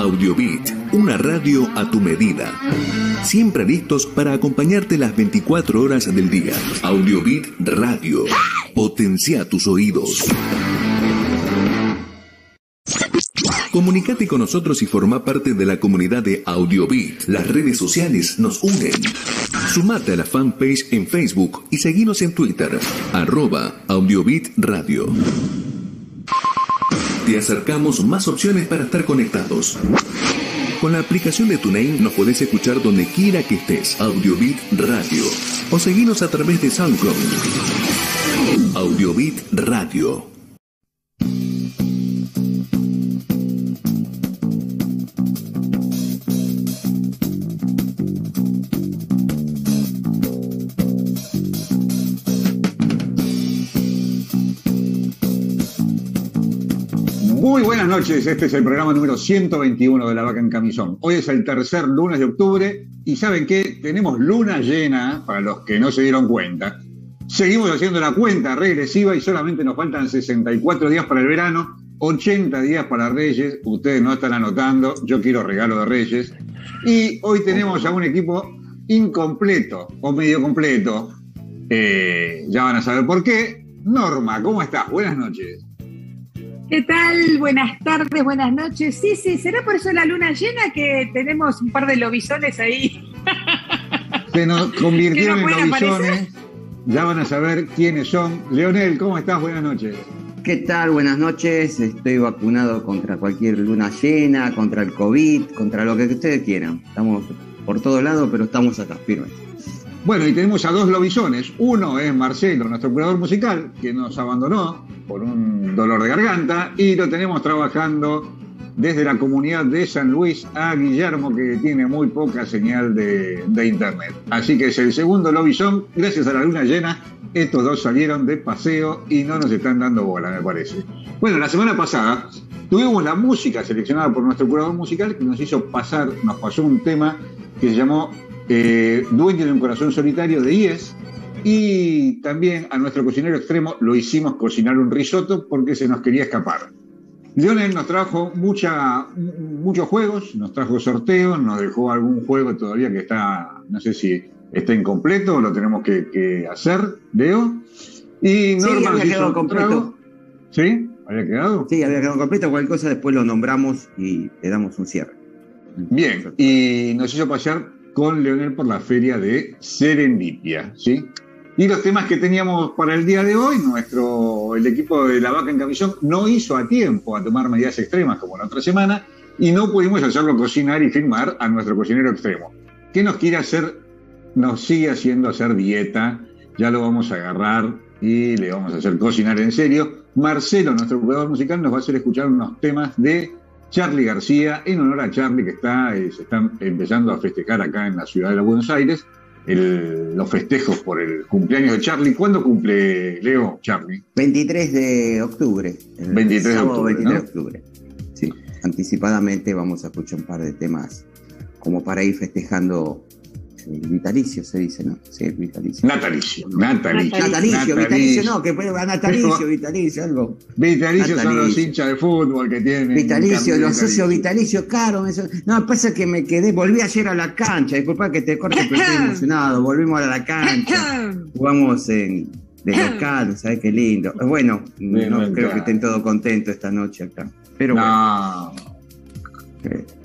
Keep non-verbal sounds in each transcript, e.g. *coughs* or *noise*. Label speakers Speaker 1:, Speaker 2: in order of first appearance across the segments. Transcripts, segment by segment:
Speaker 1: Audiobit, una radio a tu medida. Siempre listos para acompañarte las 24 horas del día. Audiobit Radio. Potencia tus oídos. Comunicate con nosotros y forma parte de la comunidad de Audiobit. Las redes sociales nos unen. Sumate a la fanpage en Facebook y seguinos en Twitter, arroba Audiobit Radio. Te acercamos más opciones para estar conectados. Con la aplicación de TuneIn nos podés escuchar donde quiera que estés. Audiobit Radio. O seguinos a través de SoundCloud. Audiobit Radio.
Speaker 2: Muy buenas noches, este es el programa número 121 de La Vaca en Camisón. Hoy es el tercer lunes de octubre y ¿saben qué? Tenemos luna llena, para los que no se dieron cuenta. Seguimos haciendo la cuenta regresiva y solamente nos faltan 64 días para el verano, 80 días para Reyes. Ustedes no están anotando, yo quiero regalo de Reyes. Y hoy tenemos a un equipo incompleto o medio completo. Eh, ya van a saber por qué. Norma, ¿cómo estás? Buenas noches.
Speaker 3: ¿Qué tal? Buenas tardes, buenas noches. Sí, sí, será por eso la luna llena que tenemos un par de lobisones ahí. *laughs*
Speaker 2: Se nos convirtieron en lobisones. Ya van a saber quiénes son. Leonel, ¿cómo estás? Buenas noches.
Speaker 4: ¿Qué tal? Buenas noches. Estoy vacunado contra cualquier luna llena, contra el COVID, contra lo que ustedes quieran. Estamos por todos lados, pero estamos acá, firmes.
Speaker 2: Bueno, y tenemos a dos lobisones. Uno es Marcelo, nuestro curador musical, que nos abandonó por un dolor de garganta, y lo tenemos trabajando desde la comunidad de San Luis a Guillermo, que tiene muy poca señal de, de internet. Así que es el segundo lobizón, gracias a la luna llena, estos dos salieron de paseo y no nos están dando bola, me parece. Bueno, la semana pasada tuvimos la música seleccionada por nuestro curador musical que nos hizo pasar, nos pasó un tema que se llamó eh, Dueño de un corazón solitario de IES. Y también a nuestro cocinero extremo lo hicimos cocinar un risotto porque se nos quería escapar. Lionel nos trajo mucha, muchos juegos, nos trajo sorteos, nos dejó algún juego todavía que está, no sé si está incompleto o lo tenemos que, que hacer, Leo. Y Norma
Speaker 4: sí, había quedado completo.
Speaker 2: ¿Sí? ¿Había quedado?
Speaker 4: Sí, había quedado completo. Cualquier cosa después lo nombramos y le damos un cierre.
Speaker 2: Bien, y nos hizo pasar con Leonel por la feria de Serendipia, ¿sí? Y los temas que teníamos para el día de hoy, nuestro, el equipo de la vaca en camisón no hizo a tiempo a tomar medidas extremas como la otra semana y no pudimos hacerlo cocinar y filmar a nuestro cocinero extremo. ¿Qué nos quiere hacer? Nos sigue haciendo hacer dieta, ya lo vamos a agarrar y le vamos a hacer cocinar en serio. Marcelo, nuestro jugador musical, nos va a hacer escuchar unos temas de Charlie García, en honor a Charlie que está, eh, se están empezando a festejar acá en la ciudad de Buenos Aires, el, los festejos por el cumpleaños de Charlie. ¿Cuándo cumple Leo Charlie?
Speaker 4: 23 de octubre.
Speaker 2: El 23 de octubre.
Speaker 4: 23 ¿no? de octubre. Sí, anticipadamente vamos a escuchar un par de temas como para ir festejando vitalicio, se dice, ¿no? Sí, vitalicio.
Speaker 2: Natalicio. Natalicio.
Speaker 4: Natalicio, natalicio vitalicio, no, que puede natalicio, vitalicio, algo.
Speaker 2: Vitalicio son los hinchas de fútbol que tienen.
Speaker 4: Vitalicio, los socios vitalicios, caro. Eso. No, pasa que me quedé, volví ayer a la cancha, disculpa que te corte, pero estoy emocionado. Volvimos a la cancha, *coughs* jugamos en, de local, *coughs* ¿sabes qué lindo? Bueno,
Speaker 2: Bien,
Speaker 4: no creo que estén todos contentos esta noche acá. Pero
Speaker 2: No.
Speaker 4: bueno.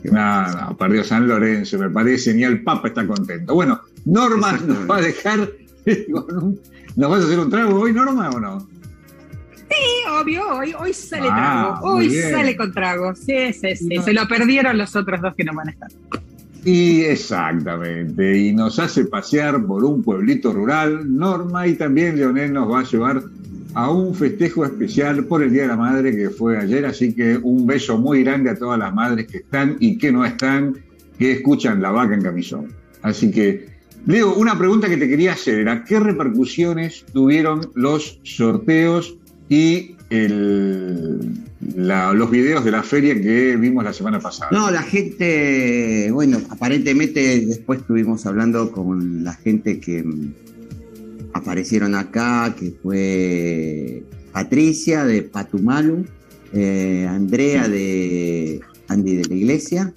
Speaker 2: No, no, perdió San Lorenzo, me parece, ni el Papa está contento. Bueno, Norma nos va a dejar *laughs* ¿Nos vas a hacer un trago hoy, Norma, o no?
Speaker 3: Sí, obvio, hoy, hoy sale
Speaker 2: Ah,
Speaker 3: trago. Hoy sale con trago. Sí, sí, sí.
Speaker 2: No.
Speaker 3: Se lo perdieron los otros dos que no van a estar.
Speaker 2: Y exactamente, y nos hace pasear por un pueblito rural, Norma, y también Leonel nos va a llevar a un festejo especial por el Día de la Madre que fue ayer, así que un beso muy grande a todas las madres que están y que no están, que escuchan la vaca en camisón. Así que, Leo, una pregunta que te quería hacer era, ¿qué repercusiones tuvieron los sorteos y los videos de la feria que vimos la semana pasada?
Speaker 4: No, la gente, bueno, aparentemente después estuvimos hablando con la gente que aparecieron acá, que fue Patricia de Patumalu, eh, Andrea de Andy de la Iglesia.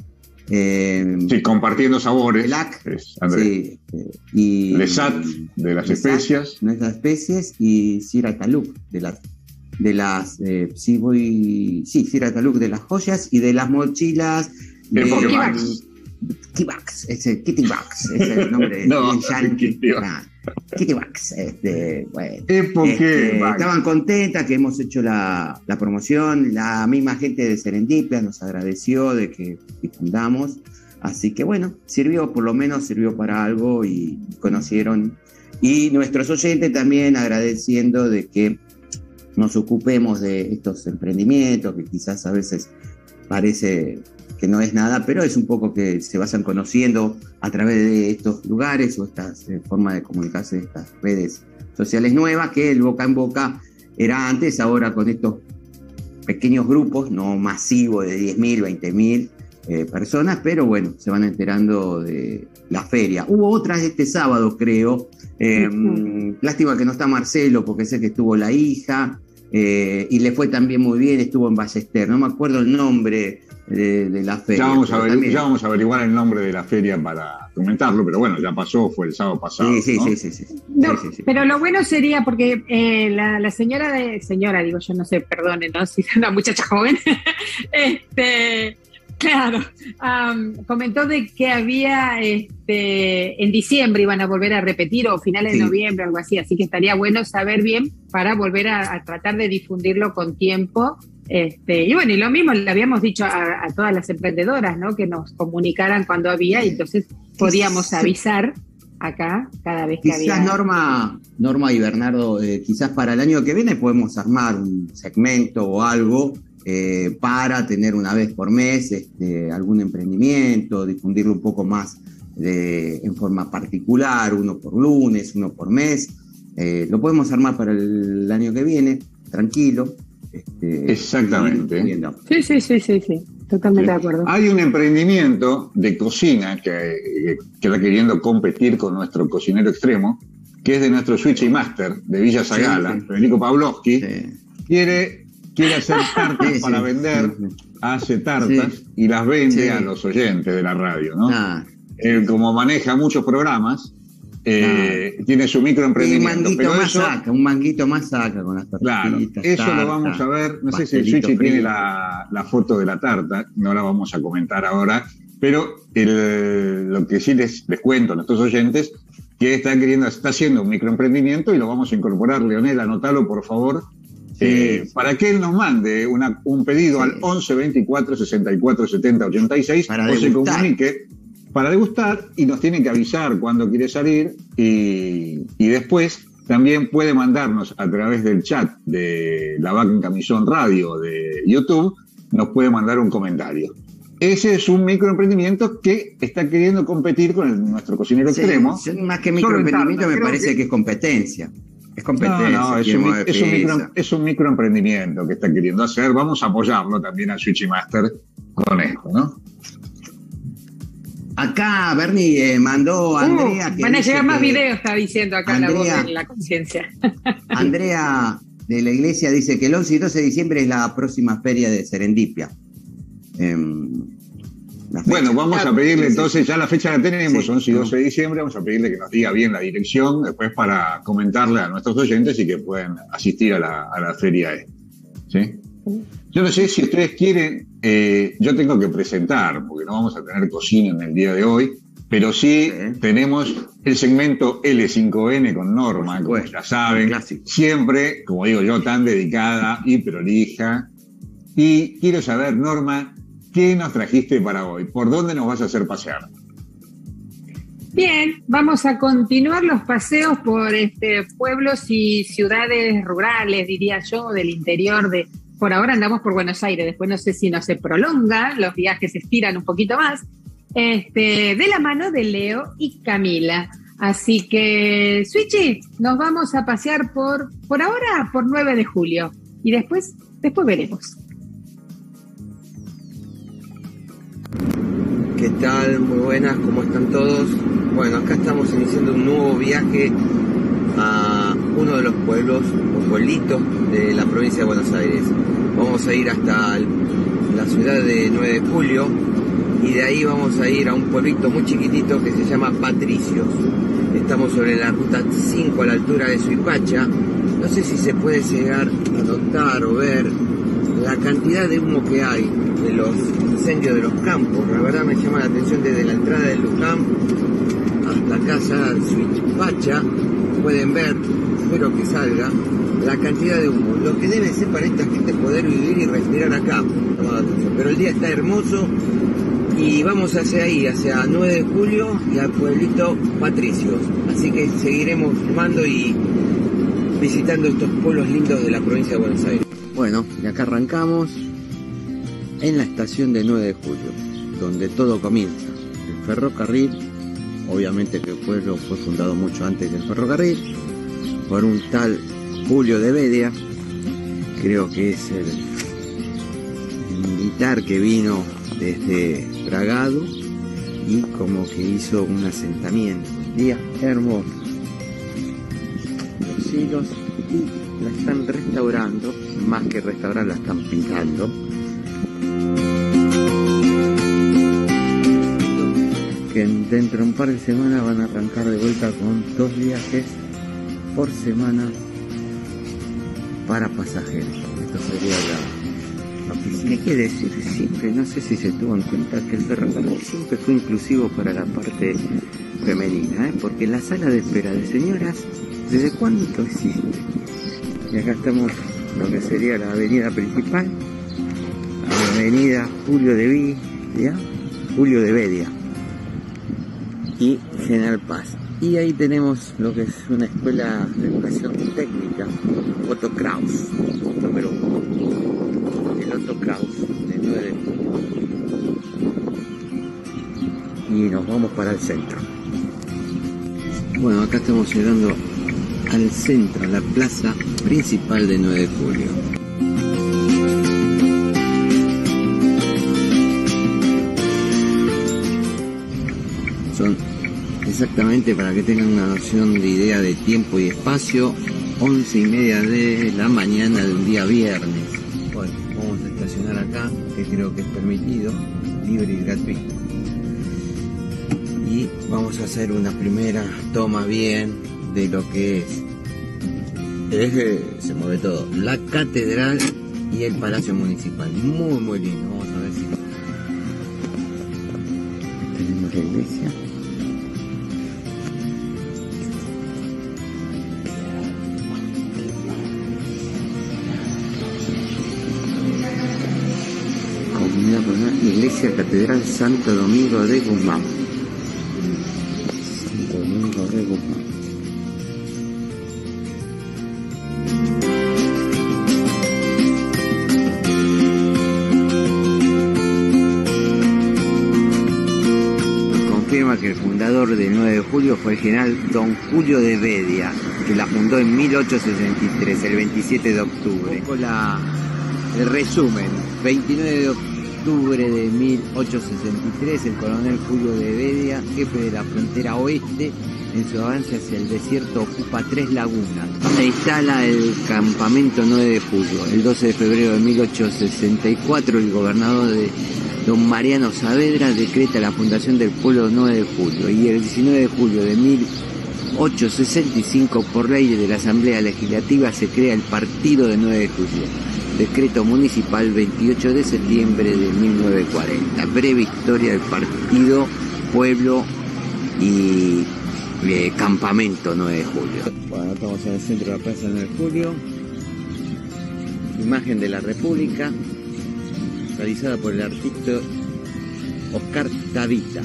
Speaker 2: Eh, sí, compartiendo sabores.
Speaker 4: Elac, sí,
Speaker 2: y Lesat de las especias.
Speaker 4: De las especies y Sira Taluk de las de las eh, sí voy sí Sira Taluk de las joyas y de las mochilas
Speaker 2: de,
Speaker 4: Kitty ese Kitty Bucks, ese es el nombre *laughs*
Speaker 2: no,
Speaker 4: Kitty, Kitty Bucks, este, bueno,
Speaker 2: este,
Speaker 4: estaban contentas que hemos hecho la, la, promoción, la misma gente de Serendipia nos agradeció de que difundamos, así que bueno, sirvió, por lo menos sirvió para algo y conocieron, y nuestros oyentes también agradeciendo de que nos ocupemos de estos emprendimientos que quizás a veces parece que no es nada, pero es un poco que se vayan conociendo a través de estos lugares o estas eh, formas de comunicarse, estas redes sociales nuevas, que el boca en boca era antes, ahora con estos pequeños grupos, no masivos de 10.000, 20.000 eh, personas, pero bueno, se van enterando de la feria. Hubo otras este sábado, creo. Eh, lástima que no está Marcelo, porque sé que estuvo la hija. y le fue también muy bien, estuvo en Ballester, no me acuerdo el nombre de, la feria.
Speaker 2: Ya vamos, a averiguar el nombre de la feria para comentarlo, pero bueno, ya pasó, fue el sábado pasado.
Speaker 4: Sí, sí, sí, sí,
Speaker 3: Pero lo bueno sería, porque eh, la, señora de, señora, digo yo, no sé, perdone, ¿no? *laughs* Si es una muchacha joven, *laughs* este, claro, comentó de que había, este, en diciembre iban a volver a repetir, o finales de noviembre, algo así, así que estaría bueno saber bien para volver a tratar de difundirlo con tiempo este, y bueno, y lo mismo le habíamos dicho a, todas las emprendedoras, ¿no? Que nos comunicaran cuando había y entonces podíamos avisar acá cada vez que
Speaker 4: había. Norma, Norma y Bernardo, eh, quizás para el año que viene podemos armar un segmento o algo eh, para tener una vez por mes este, algún emprendimiento, difundirlo un poco más de, en forma particular, uno por lunes, uno por mes. Eh, lo podemos armar para el año que viene, tranquilo.
Speaker 2: Este, Exactamente.
Speaker 3: Sí, sí, sí, sí, sí. Totalmente de acuerdo.
Speaker 2: Hay un emprendimiento de cocina que, está queriendo competir con nuestro cocinero extremo, que es de nuestro Switch y Master de Villa Zagala, Federico Pavlovsky. Quiere, quiere hacer *laughs* tartas para vender, hace tartas y las vende a los oyentes de la radio, ¿no? Ah. como maneja muchos programas, eh, tiene su microemprendimiento.
Speaker 4: Un manguito más saca, un manguito más saca con las
Speaker 2: Claro, eso lo vamos a ver. No sé si el Switch tiene la, foto de la tarta, no la vamos a comentar ahora, pero lo que sí les, cuento a nuestros oyentes, que está queriendo, está haciendo un microemprendimiento y lo vamos a incorporar. Leonel, anótalo por favor. Eh, para que él nos mande un pedido al 11 24 64 70 86
Speaker 4: para o se comunique
Speaker 2: para degustar y nos tienen que avisar cuando quiere salir y, después también puede mandarnos a través del chat de la Vaca en Camisón Radio de YouTube, nos puede mandar un comentario. Ese es un microemprendimiento que está queriendo competir con nuestro cocinero extremo.
Speaker 4: Más que microemprendimiento me parece que... es competencia. Es competencia.
Speaker 2: No, no, es, un, es, un microemprendimiento que está queriendo hacer. Vamos a apoyarlo también a Switchy Master con esto, ¿no?
Speaker 4: Acá Bernie eh, mandó a uh, Andrea.
Speaker 3: van a llegar más videos, está diciendo acá la voz de la conciencia. *laughs*
Speaker 4: Andrea de la iglesia dice que el 11 y 12 de diciembre es la próxima feria de Serendipia.
Speaker 2: Em, bueno, vamos a pedirle entonces, ya la fecha la tenemos, 11 y 12 de diciembre, vamos a pedirle que nos diga bien la dirección, después para comentarle a nuestros oyentes y que puedan asistir a la, a la feria. ¿Sí? Yo no sé si ustedes quieren, eh, yo tengo que presentar, porque no vamos a tener cocina en el día de hoy, pero sí, tenemos el segmento L5N con Norma, como ya saben, siempre, como digo yo, tan dedicada y prolija. Y quiero saber, Norma, ¿qué nos trajiste para hoy? ¿Por dónde nos vas a hacer pasear?
Speaker 3: Bien, vamos a continuar los paseos por este, pueblos y ciudades rurales, diría yo, del interior de, por ahora andamos por Buenos Aires, después no sé si no se prolonga, los viajes se estiran un poquito más, este, de la mano de Leo y Camila. Así que, Switchy, nos vamos a pasear por, por ahora, por 9 de julio. Y después, después veremos.
Speaker 4: ¿Qué tal? Muy buenas, ¿cómo están todos? Bueno, acá estamos iniciando un nuevo viaje a uno de los pueblos pueblitos de la provincia de Buenos Aires. Vamos a ir hasta la ciudad de 9 de julio y de ahí vamos a ir a un pueblito muy chiquitito que se llama Patricios. Estamos sobre la ruta 5 a la altura de Suipacha. No sé si se puede llegar a notar o ver la cantidad de humo que hay de los incendios de los campos. La verdad me llama la atención desde la entrada del Luján hasta casa de Suipacha. Pueden ver, espero que salga, la cantidad de humo. Lo que debe ser para esta gente poder vivir y respirar acá. Pero el día está hermoso y vamos hacia ahí, hacia 9 de julio y al pueblito Patricios. Así que seguiremos filmando y visitando estos pueblos lindos de la provincia de Buenos Aires. Bueno, y acá arrancamos en la estación de 9 de julio, donde todo comienza. El ferrocarril, obviamente que el pueblo fue fundado mucho antes del ferrocarril, por un tal Julio de Bedia, creo que es el militar que vino desde Bragado y como que hizo un asentamiento. Día hermoso. Los hilos y la están restaurando, más que restaurar la están pintando. Que dentro de un par de semanas van a arrancar de vuelta con dos viajes por semana para pasajeros. Esto sería la oficina. Hay que decir siempre, no sé si se tuvo en cuenta que el ferrocarril siempre fue inclusivo para la parte femenina, ¿eh? porque la sala de espera de señoras, ¿desde cuándo existe? Y acá estamos lo que sería la avenida principal, avenida Julio de Bedia, Julio de Bedia y General Paz. Y ahí tenemos lo que es una escuela de educación técnica, Otto Kraus, número uno. El Otto Kraus de 9 de. Y nos vamos para el centro. Bueno, acá estamos llegando al centro, a la plaza principal de 9 de julio. Son exactamente para que tengan una noción de idea de tiempo y espacio, once y media de la mañana de un día viernes. Bueno, vamos a estacionar acá, que creo que es permitido, libre y gratuito. Y vamos a hacer una primera toma bien de lo que es. Es que se mueve todo. La catedral y el palacio municipal. Muy, muy lindo. Vamos a ver si. Tenemos la iglesia. Catedral Santo Domingo de Guzmán. Santo Domingo de Guzmán. Confirma que el fundador del 9 de julio fue el general Don Julio de Bedia, que la fundó en 1863, el 27 de octubre. Un poco la, el resumen, 29 de octubre de 1863, el coronel Julio de Bedia, jefe de la frontera oeste, en su avance hacia el desierto ocupa tres lagunas. Se instala el campamento 9 de julio. El 12 de febrero de 1864, el gobernador de Don Mariano Saavedra decreta la fundación del pueblo 9 de julio y el 19 de julio de 1865 por ley de la Asamblea Legislativa se crea el partido de 9 de julio. Decreto municipal 28 de septiembre de 1940. Breve historia del partido, pueblo y eh, campamento 9 de julio. Bueno, estamos en el centro de la plaza 9 de julio. Imagen de la República realizada por el artista Oscar Tavita.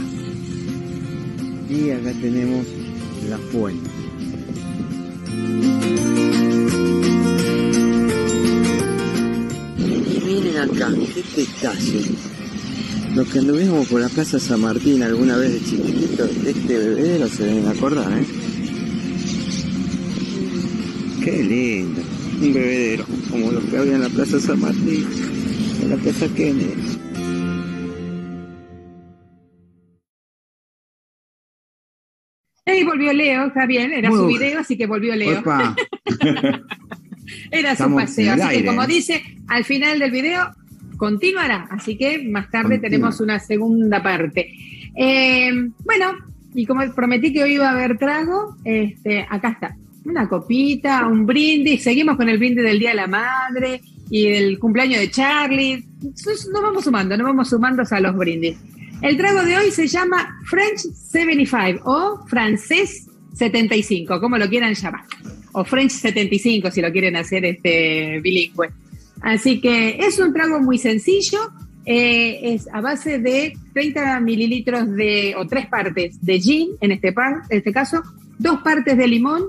Speaker 4: Y acá tenemos la fuente. Acá, qué. Los que anduvimos por la Plaza San Martín alguna vez de chiquitito, este bebedero se deben acordar, ¿eh? Qué lindo. Un bebedero, como los que había en la Plaza San Martín en la Plaza Kennedy.
Speaker 3: Y volvió Leo, está bien, era
Speaker 5: Muy
Speaker 3: su video, así que volvió Leo. *laughs* Era su
Speaker 5: Estamos
Speaker 3: paseo. Así que
Speaker 5: aire,
Speaker 3: como
Speaker 5: ¿eh?
Speaker 3: dice, al final del video, continuará. Así que más tarde tenemos una segunda parte. Eh, bueno, y como prometí que hoy iba a haber trago, este, acá está. Una copita, un brindis. Seguimos con el brindis del Día de la Madre y el cumpleaños de Charlie. Nos vamos sumando, nos vamos sumando a los brindis. El trago de hoy se llama French 75 o francés 75, como lo quieran llamar. O French 75 si lo quieren hacer este bilingüe. Así que es un trago muy sencillo, eh, es a base de 30 mililitros de, o tres partes de gin, en este, en este caso, dos partes de limón,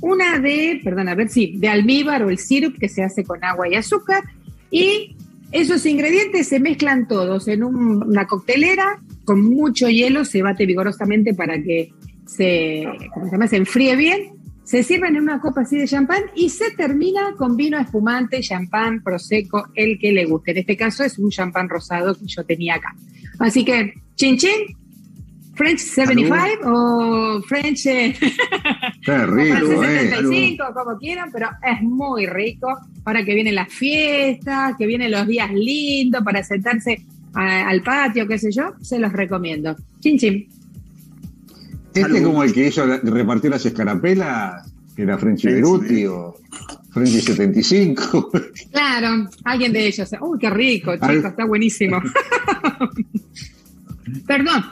Speaker 3: una de, perdón, a ver si, de almíbar o el sirup que se hace con agua y azúcar, y esos ingredientes se mezclan todos en una coctelera con mucho hielo, se bate vigorosamente para que se, se, llama? se enfríe bien se sirven en una copa así de champán y se termina con vino espumante, champán, prosecco, el que le guste. En este caso es un champán rosado que yo tenía acá. Así que, chin chin, French 75 o French
Speaker 2: eh, *laughs* rico,
Speaker 3: 75, eh. como quieran, pero es muy rico para que vienen las fiestas, que vienen los días lindos, para sentarse al patio, qué sé yo, se los recomiendo. Chin chin.
Speaker 2: Este como el que hizo, repartió las escarapelas, que era Frenchy Beruti o Frenchy 75. *laughs*
Speaker 3: Claro, alguien de ellos. Uy, qué rico, chico, está buenísimo. *laughs* Perdón,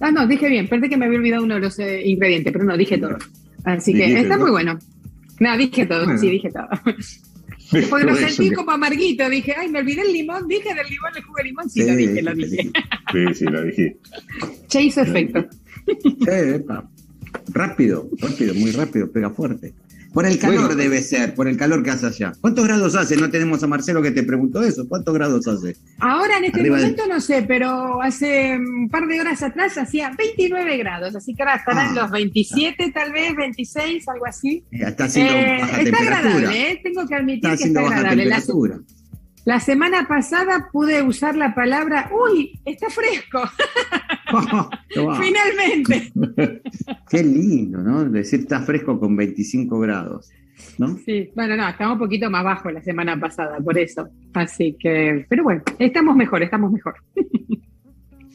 Speaker 3: ah, no, dije bien, perdí que me había olvidado uno de los eh, ingredientes, pero no, dije todo. Así que está muy bueno. No, dije todo, sí, dije todo. Después lo sentí como amarguito, dije, ay, me olvidé el limón, dije del limón, el jugo de limón, sí, lo dije, lo dije.
Speaker 2: Sí, sí, lo dije.
Speaker 3: Che hizo efecto.
Speaker 4: Rápido, rápido, muy rápido, pega fuerte. Por el calor debe ser, por el calor que hace allá. ¿Cuántos grados hace? No tenemos a Marcelo que te preguntó eso. ¿Cuántos grados hace?
Speaker 3: Ahora en este momento no sé, pero hace un par de horas atrás hacía 29 grados, así que ahora estarán ah, los 27 tal vez, 26, algo así.
Speaker 4: Está haciendo eh, baja
Speaker 3: está
Speaker 4: agradable,
Speaker 3: ¿eh? tengo que admitir que está agradable. La semana pasada pude usar la palabra, uy, está fresco. *laughs* *laughs* Finalmente. *laughs*
Speaker 4: Qué lindo, ¿no? Decir está fresco con 25 grados. ¿No?
Speaker 3: Sí, bueno, no, estamos un poquito más bajo la semana pasada, por eso. Así que, pero bueno, estamos mejor, estamos mejor. *laughs*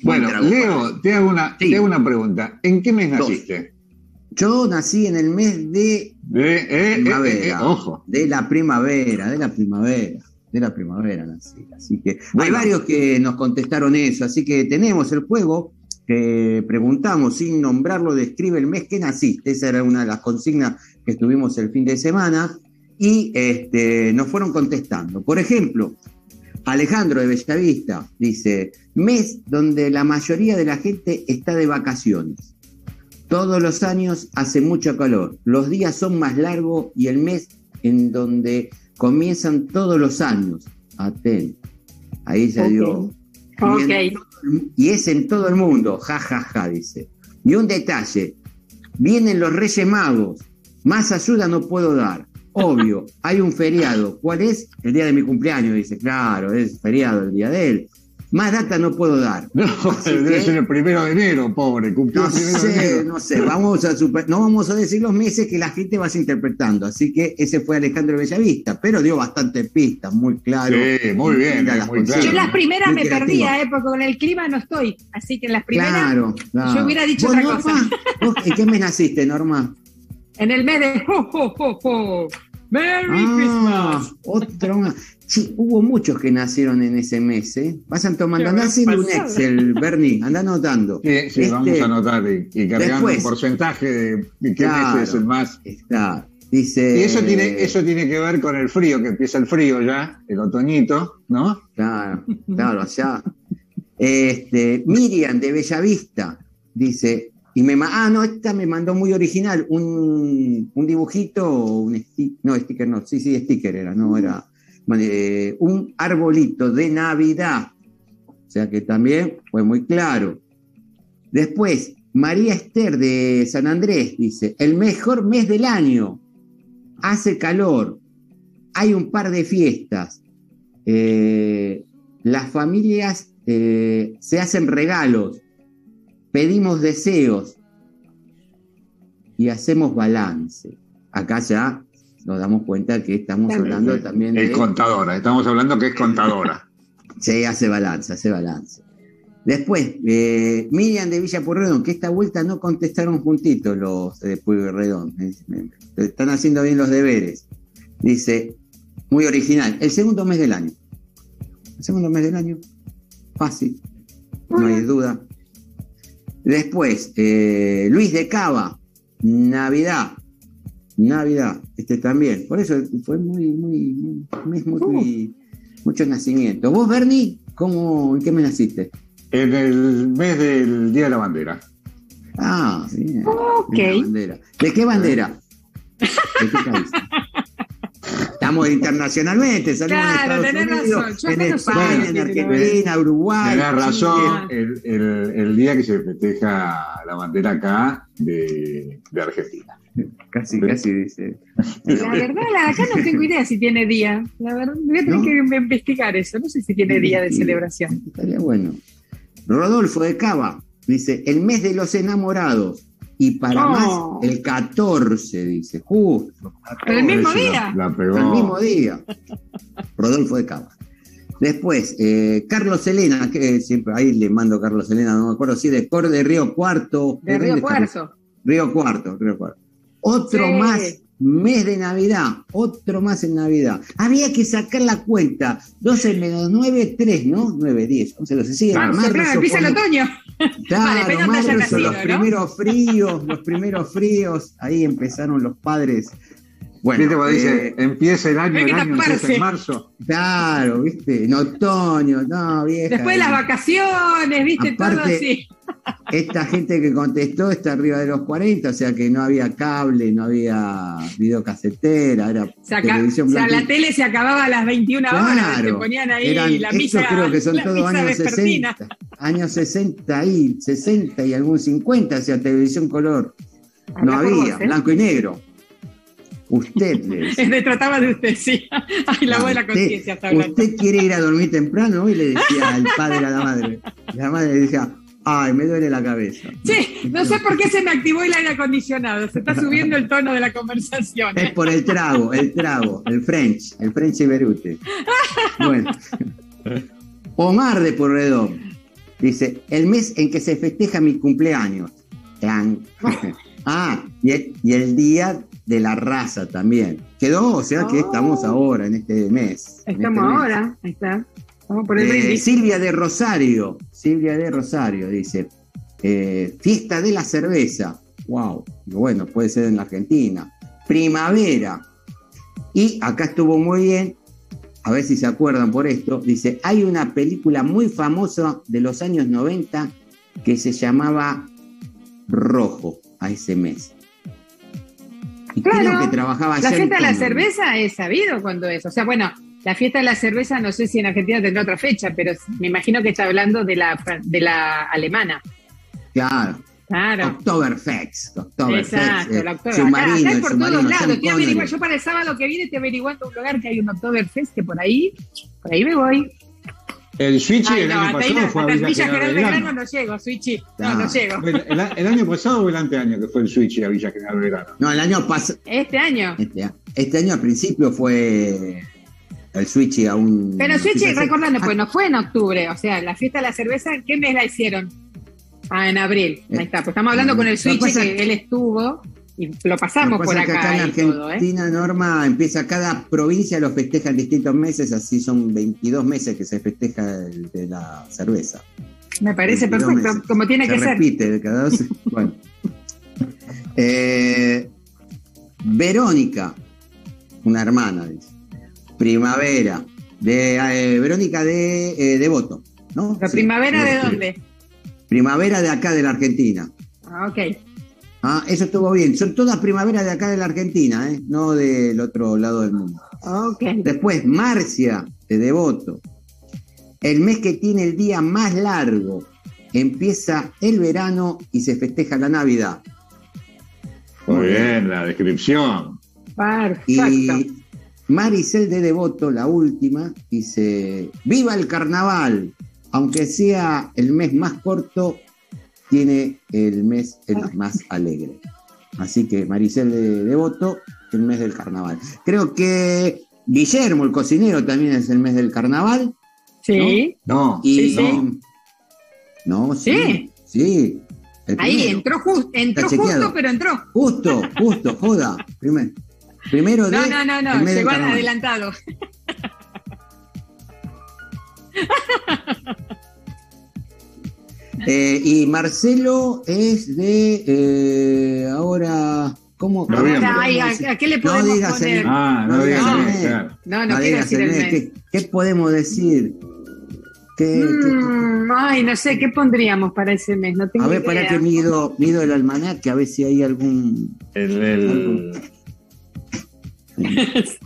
Speaker 2: Bueno, Leo, te hago una, te hago una pregunta. ¿En qué mes naciste?
Speaker 4: Yo nací en el mes de,
Speaker 2: de eh, eh, primavera.
Speaker 4: Eh, ojo. De la primavera, de la primavera de la primavera nací. Así que hay varios que nos contestaron eso, así que tenemos el juego que preguntamos sin nombrarlo, describe el mes que naciste. Esa era una de las consignas que estuvimos el fin de semana y este, nos fueron contestando. Por ejemplo, Alejandro de Bellavista dice, mes donde la mayoría de la gente está de vacaciones. Todos los años hace mucho calor, los días son más largos y el mes en donde comienzan todos los años. Atento. Ahí se dio. Y, es en todo el mundo, ja, ja, ja, dice. Y un detalle, vienen los Reyes Magos, más ayuda no puedo dar. Obvio, *laughs* hay un feriado. ¿Cuál es? El día de mi cumpleaños, dice. Claro, es feriado el día de él. Más data no puedo dar.
Speaker 2: No, debe ser el primero de enero, pobre.
Speaker 4: no sé, no sé. Vamos a no vamos a decir los meses que la gente va interpretando. Así que ese fue Alejandro Bellavista, pero dio bastante pistas, muy claro.
Speaker 2: Sí, muy bien. Muy
Speaker 3: claro. Yo las primeras me perdía, ¿eh? porque con el clima no estoy. Así que en las primeras
Speaker 4: claro,
Speaker 3: yo hubiera dicho otra cosa.
Speaker 4: ¿En qué mes naciste, Norma?
Speaker 3: En el mes de... *laughs* ¡Oh, merry ah, Christmas!
Speaker 4: Otro Sí, hubo muchos que nacieron en ese mes, ¿eh? Vayan tomando, andá haciendo un Excel, Bernie, anda anotando.
Speaker 2: Sí, sí vamos este, a anotar y, cargando un porcentaje de, qué mes es el más.
Speaker 4: Está, dice.
Speaker 2: Y eso tiene, eso tiene que ver con el frío, que empieza el frío ya, el otoñito, ¿no?
Speaker 4: Claro, claro, allá. Este, Miriam de Bellavista dice, y me ah, no, esta me mandó muy original, un, un dibujito, un no, sticker no, sí, sí, sticker era, no era eh, un arbolito de Navidad. O sea que también fue muy claro. Después, María Esther de San Andrés dice, el mejor mes del año, hace calor, hay un par de fiestas, eh, las familias eh, se hacen regalos, pedimos deseos y hacemos balance. Acá ya nos damos cuenta que estamos hablando también de...
Speaker 2: Es contadora, estamos hablando que es *laughs* contadora.
Speaker 4: Sí, hace balance, hace balance. Después, eh, Miriam de Villa Pueyrredón, que esta vuelta no contestaron juntitos los de Pueyrredón. Están haciendo bien los deberes. Dice, muy original, el segundo mes del año. El segundo mes del año, fácil, no hay duda. Después, eh, Luis de Cava, Navidad. Navidad, este también. Por eso fue muy, muy, muy, muy, muy mucho nacimiento. ¿Vos, Bernie, cómo, en qué me naciste?
Speaker 2: En el mes del Día de la Bandera.
Speaker 4: Ah, sí.
Speaker 3: Ok.
Speaker 4: ¿De qué bandera? *laughs* ¿De qué país? Estamos internacionalmente, salimos
Speaker 3: Claro, tenés
Speaker 4: Estados Unidos,
Speaker 3: razón. Yo
Speaker 4: en España, en
Speaker 3: bien,
Speaker 4: Argentina, Uruguay.
Speaker 2: Tenés razón, el, el- el día que se festeja la bandera acá de, de Argentina.
Speaker 4: Casi, casi dice.
Speaker 3: La verdad, la- acá no tengo *laughs* idea si tiene día. La verdad, voy a tener
Speaker 4: ¿No?
Speaker 3: que investigar eso. No sé si tiene día de
Speaker 4: Sí.
Speaker 3: celebración.
Speaker 4: Estaría bueno. Rodolfo de Cava dice, el mes de los enamorados. Y para
Speaker 3: Oh.
Speaker 4: más, el 14, dice. Justo.
Speaker 3: ¿El mismo
Speaker 2: la-
Speaker 3: día?
Speaker 2: La, pegó.
Speaker 4: El mismo día. Rodolfo de Cava. Después, eh, Carlos Elena, que siempre ahí le mando a Carlos Elena, no me acuerdo si de Cor de Río Cuarto.
Speaker 3: De Río? Cuarzo.
Speaker 4: Río Cuarto, Río Cuarto. Otro
Speaker 3: Sí.
Speaker 4: más mes de Navidad, otro más en Navidad. Había que sacar la cuenta. 12 menos 9, 3, ¿no? 9, 10, 11, 12. Sí,
Speaker 2: Claro.
Speaker 4: marzo,
Speaker 3: Claro, empieza el otoño. *laughs*
Speaker 4: Claro,
Speaker 3: Vale,
Speaker 4: marzo,
Speaker 3: nacido,
Speaker 4: los
Speaker 3: ¿no?
Speaker 4: primeros fríos, los primeros fríos, ahí empezaron los padres. Bueno,
Speaker 2: ¿Viste cuando dice,
Speaker 4: eh,
Speaker 2: empieza el año, el año empieza en marzo?
Speaker 4: claro, viste, en otoño, no, vieja.
Speaker 3: Después de las vacaciones, viste, todo
Speaker 4: Aparte,
Speaker 3: así.
Speaker 4: Esta gente que contestó está arriba de los 40, o sea que no había cable, no había videocasetera, era televisión
Speaker 3: o sea,
Speaker 4: blanca
Speaker 3: la tele se acababa a las 21 horas.
Speaker 4: Claro,
Speaker 3: Te ponían ahí
Speaker 4: eran-
Speaker 3: la
Speaker 4: estos
Speaker 3: misa.
Speaker 4: creo que son todos años
Speaker 3: vespertina.
Speaker 4: 60, años 60 y 60 y algún 50, o sea, televisión color. No
Speaker 3: Habla
Speaker 4: había,
Speaker 3: vos, ¿eh?
Speaker 4: blanco y negro. Usted. *laughs*
Speaker 3: Se trataba de usted, sí. *laughs* Ay, la voz de la conciencia está hablando.
Speaker 4: Usted quiere ir a dormir temprano y le decía al padre a la madre. La madre le decía, ay, me duele la cabeza.
Speaker 3: Sí, no sé por qué se me activó el aire acondicionado. Se está subiendo el tono de la conversación.
Speaker 4: Es
Speaker 3: ¿eh?
Speaker 4: por el trago, el trago, el French, el French Iberute. Bueno. Omar de Porredón dice, el mes en que se festeja mi cumpleaños. Tan. *laughs* Ah, y el, y el día de la raza también. Quedó, o sea que
Speaker 3: Oh.
Speaker 4: estamos ahora en este mes.
Speaker 3: Estamos
Speaker 4: este mes.
Speaker 3: ahora, ahí está. Vamos por el
Speaker 4: Eh. Silvia de Rosario, Silvia de Rosario dice, eh, fiesta de la cerveza. Wow, bueno, puede ser en la Argentina. Primavera. Y acá estuvo muy bien, a ver si se acuerdan por esto, dice, hay una película muy famosa de los años 90 que se llamaba Rojo a ese mes. Y creo
Speaker 3: Claro,
Speaker 4: que trabajaba
Speaker 3: La fiesta de la cerveza es sabido cuando es. O sea, bueno, la fiesta de la cerveza no sé si en Argentina tendrá otra fecha, pero me imagino que está hablando de la, de la alemana.
Speaker 4: Claro.
Speaker 3: Claro.
Speaker 4: Oktoberfest. Oktoberfest,
Speaker 3: Exacto,
Speaker 4: eh,
Speaker 3: la Oktober. Acá,
Speaker 4: submarino,
Speaker 3: acá
Speaker 4: el
Speaker 3: es por todos lados. Yo para el sábado que viene estoy averiguando un lugar que hay un Oktoberfest que por ahí, por ahí me voy.
Speaker 2: El Switch
Speaker 3: Ay,
Speaker 2: el
Speaker 3: no,
Speaker 2: año pasado
Speaker 3: no,
Speaker 2: fue a Villa General Belgrano.
Speaker 3: Belgrano no llego, Switchy. No,
Speaker 4: No.
Speaker 3: no llego.
Speaker 2: El, el- el año pasado o el anteaño que fue el Switch a Villa General Belgrano.
Speaker 4: No, el año pasado,
Speaker 3: Este año.
Speaker 4: este, este año al principio fue el switch a un.
Speaker 3: Pero
Speaker 4: quizás-
Speaker 3: recordando,
Speaker 4: Ah,
Speaker 3: pues no fue en octubre, o sea, la fiesta de la cerveza, ¿en qué mes la hicieron? Ah, en abril. Ahí está, pues estamos hablando
Speaker 4: Eh,
Speaker 3: con el
Speaker 4: lo que
Speaker 3: él estuvo y lo pasamos por acá
Speaker 4: acá en
Speaker 3: todo, ¿eh?
Speaker 4: Argentina, Norma, empieza cada provincia lo festeja en distintos meses, así son 22 meses que se festeja el de la cerveza.
Speaker 3: Me parece
Speaker 4: 22
Speaker 3: perfecto,
Speaker 4: meses.
Speaker 3: como tiene
Speaker 4: se
Speaker 3: que ser.
Speaker 4: repite de cada dos. *laughs* bueno. Eh, Verónica, una hermana, dice. Primavera. De, eh, Verónica de eh, Devoto, ¿no?
Speaker 3: ¿La
Speaker 4: Sí,
Speaker 3: primavera de dónde?
Speaker 4: Primavera de acá de la Argentina.
Speaker 3: Ah, ok.
Speaker 4: Ah, eso estuvo bien. Son todas primaveras de acá de la Argentina, ¿eh? no del otro lado del mundo.
Speaker 3: Ok.
Speaker 4: Después, Marcia, de Devoto. El mes que tiene el día más largo. Empieza el verano y se festeja la Navidad.
Speaker 2: Muy bien, la descripción.
Speaker 3: Perfecto.
Speaker 4: Y Maricel de Devoto, la última, dice: ¡Viva el carnaval! Aunque sea el mes más corto, tiene el mes el más alegre. Así que Maricel de Devoto, el mes del carnaval. Creo que Guillermo, el cocinero, también es el mes del carnaval.
Speaker 3: Sí.
Speaker 2: No.
Speaker 4: Y,
Speaker 3: Sí, sí.
Speaker 4: No, sí.
Speaker 3: Sí. Ahí
Speaker 4: primero.
Speaker 3: entró, ju- entró justo, pero entró.
Speaker 4: Justo, justo, joda. Primer- primero de.
Speaker 3: No, no, no, no,
Speaker 4: medio
Speaker 3: llegó
Speaker 4: carnaval.
Speaker 3: adelantado. *laughs*
Speaker 4: Eh, y Marcelo es de. eh, ahora. ¿Cómo?
Speaker 3: Ay, ¿a, a qué le
Speaker 4: No
Speaker 3: podemos
Speaker 4: digas
Speaker 3: poner?
Speaker 4: el-
Speaker 2: Ah, no,
Speaker 4: No
Speaker 2: digas el
Speaker 3: el
Speaker 2: mes,
Speaker 4: mes.
Speaker 2: claro.
Speaker 3: No, no,
Speaker 4: No
Speaker 3: quiero
Speaker 4: digas
Speaker 3: decir
Speaker 4: el
Speaker 3: el
Speaker 4: mes.
Speaker 3: mes.
Speaker 4: ¿Qué, qué podemos decir? ¿Qué- qué-
Speaker 3: Mm, ay, no sé, ¿qué pondríamos para ese mes? No tengo
Speaker 4: a ver,
Speaker 3: idea.
Speaker 4: para que mido, mido el almanaque, a ver si hay algún.
Speaker 2: El, el- *laughs*